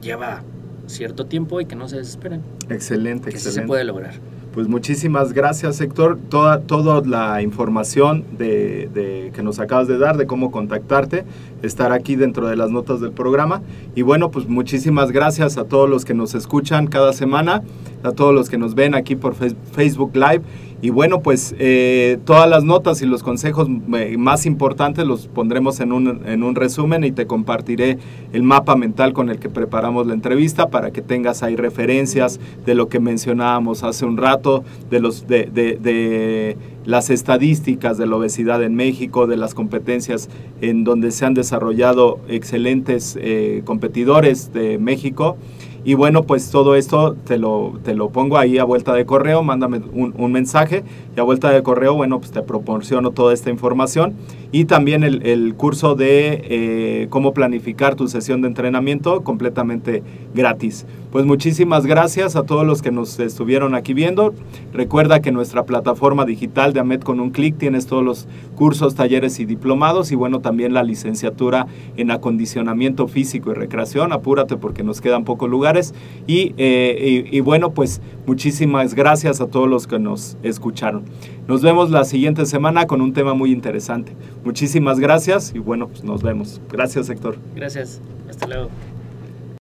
[SPEAKER 2] lleva cierto tiempo y que no se desesperen,
[SPEAKER 1] Excelente,
[SPEAKER 2] que sí
[SPEAKER 1] excelente.
[SPEAKER 2] se puede lograr.
[SPEAKER 1] Pues muchísimas gracias, Héctor. Toda, toda la información de, de- que nos acabas de dar, de cómo contactarte, estará aquí dentro de las notas del programa. Y bueno, pues muchísimas gracias a todos los que nos escuchan cada semana, a todos los que nos ven aquí por Facebook Live. Y bueno, pues eh, todas las notas y los consejos eh, más importantes los pondremos en un, en un resumen y te compartiré el mapa mental con el que preparamos la entrevista para que tengas ahí referencias de lo que mencionábamos hace un rato, de, los, de las estadísticas de la obesidad en México, de las competencias en donde se han desarrollado excelentes eh, competidores de México. Y bueno, pues todo esto te lo, te lo pongo ahí a vuelta de correo, mándame un, un mensaje y a vuelta de correo, bueno, pues te proporciono toda esta información y también el, el curso de eh, cómo planificar tu sesión de entrenamiento completamente gratis. Pues muchísimas gracias a todos los que nos estuvieron aquí viendo. Recuerda que nuestra plataforma digital de AMED con un clic tienes todos los cursos, talleres y diplomados y bueno, también la licenciatura en acondicionamiento físico y recreación. Apúrate porque nos quedan pocos eh, y- y bueno, pues muchísimas gracias a todos los que nos escucharon. Nos vemos la siguiente semana con un tema muy interesante. Muchísimas gracias y bueno, pues nos vemos. Gracias, Héctor.
[SPEAKER 2] Gracias, hasta luego.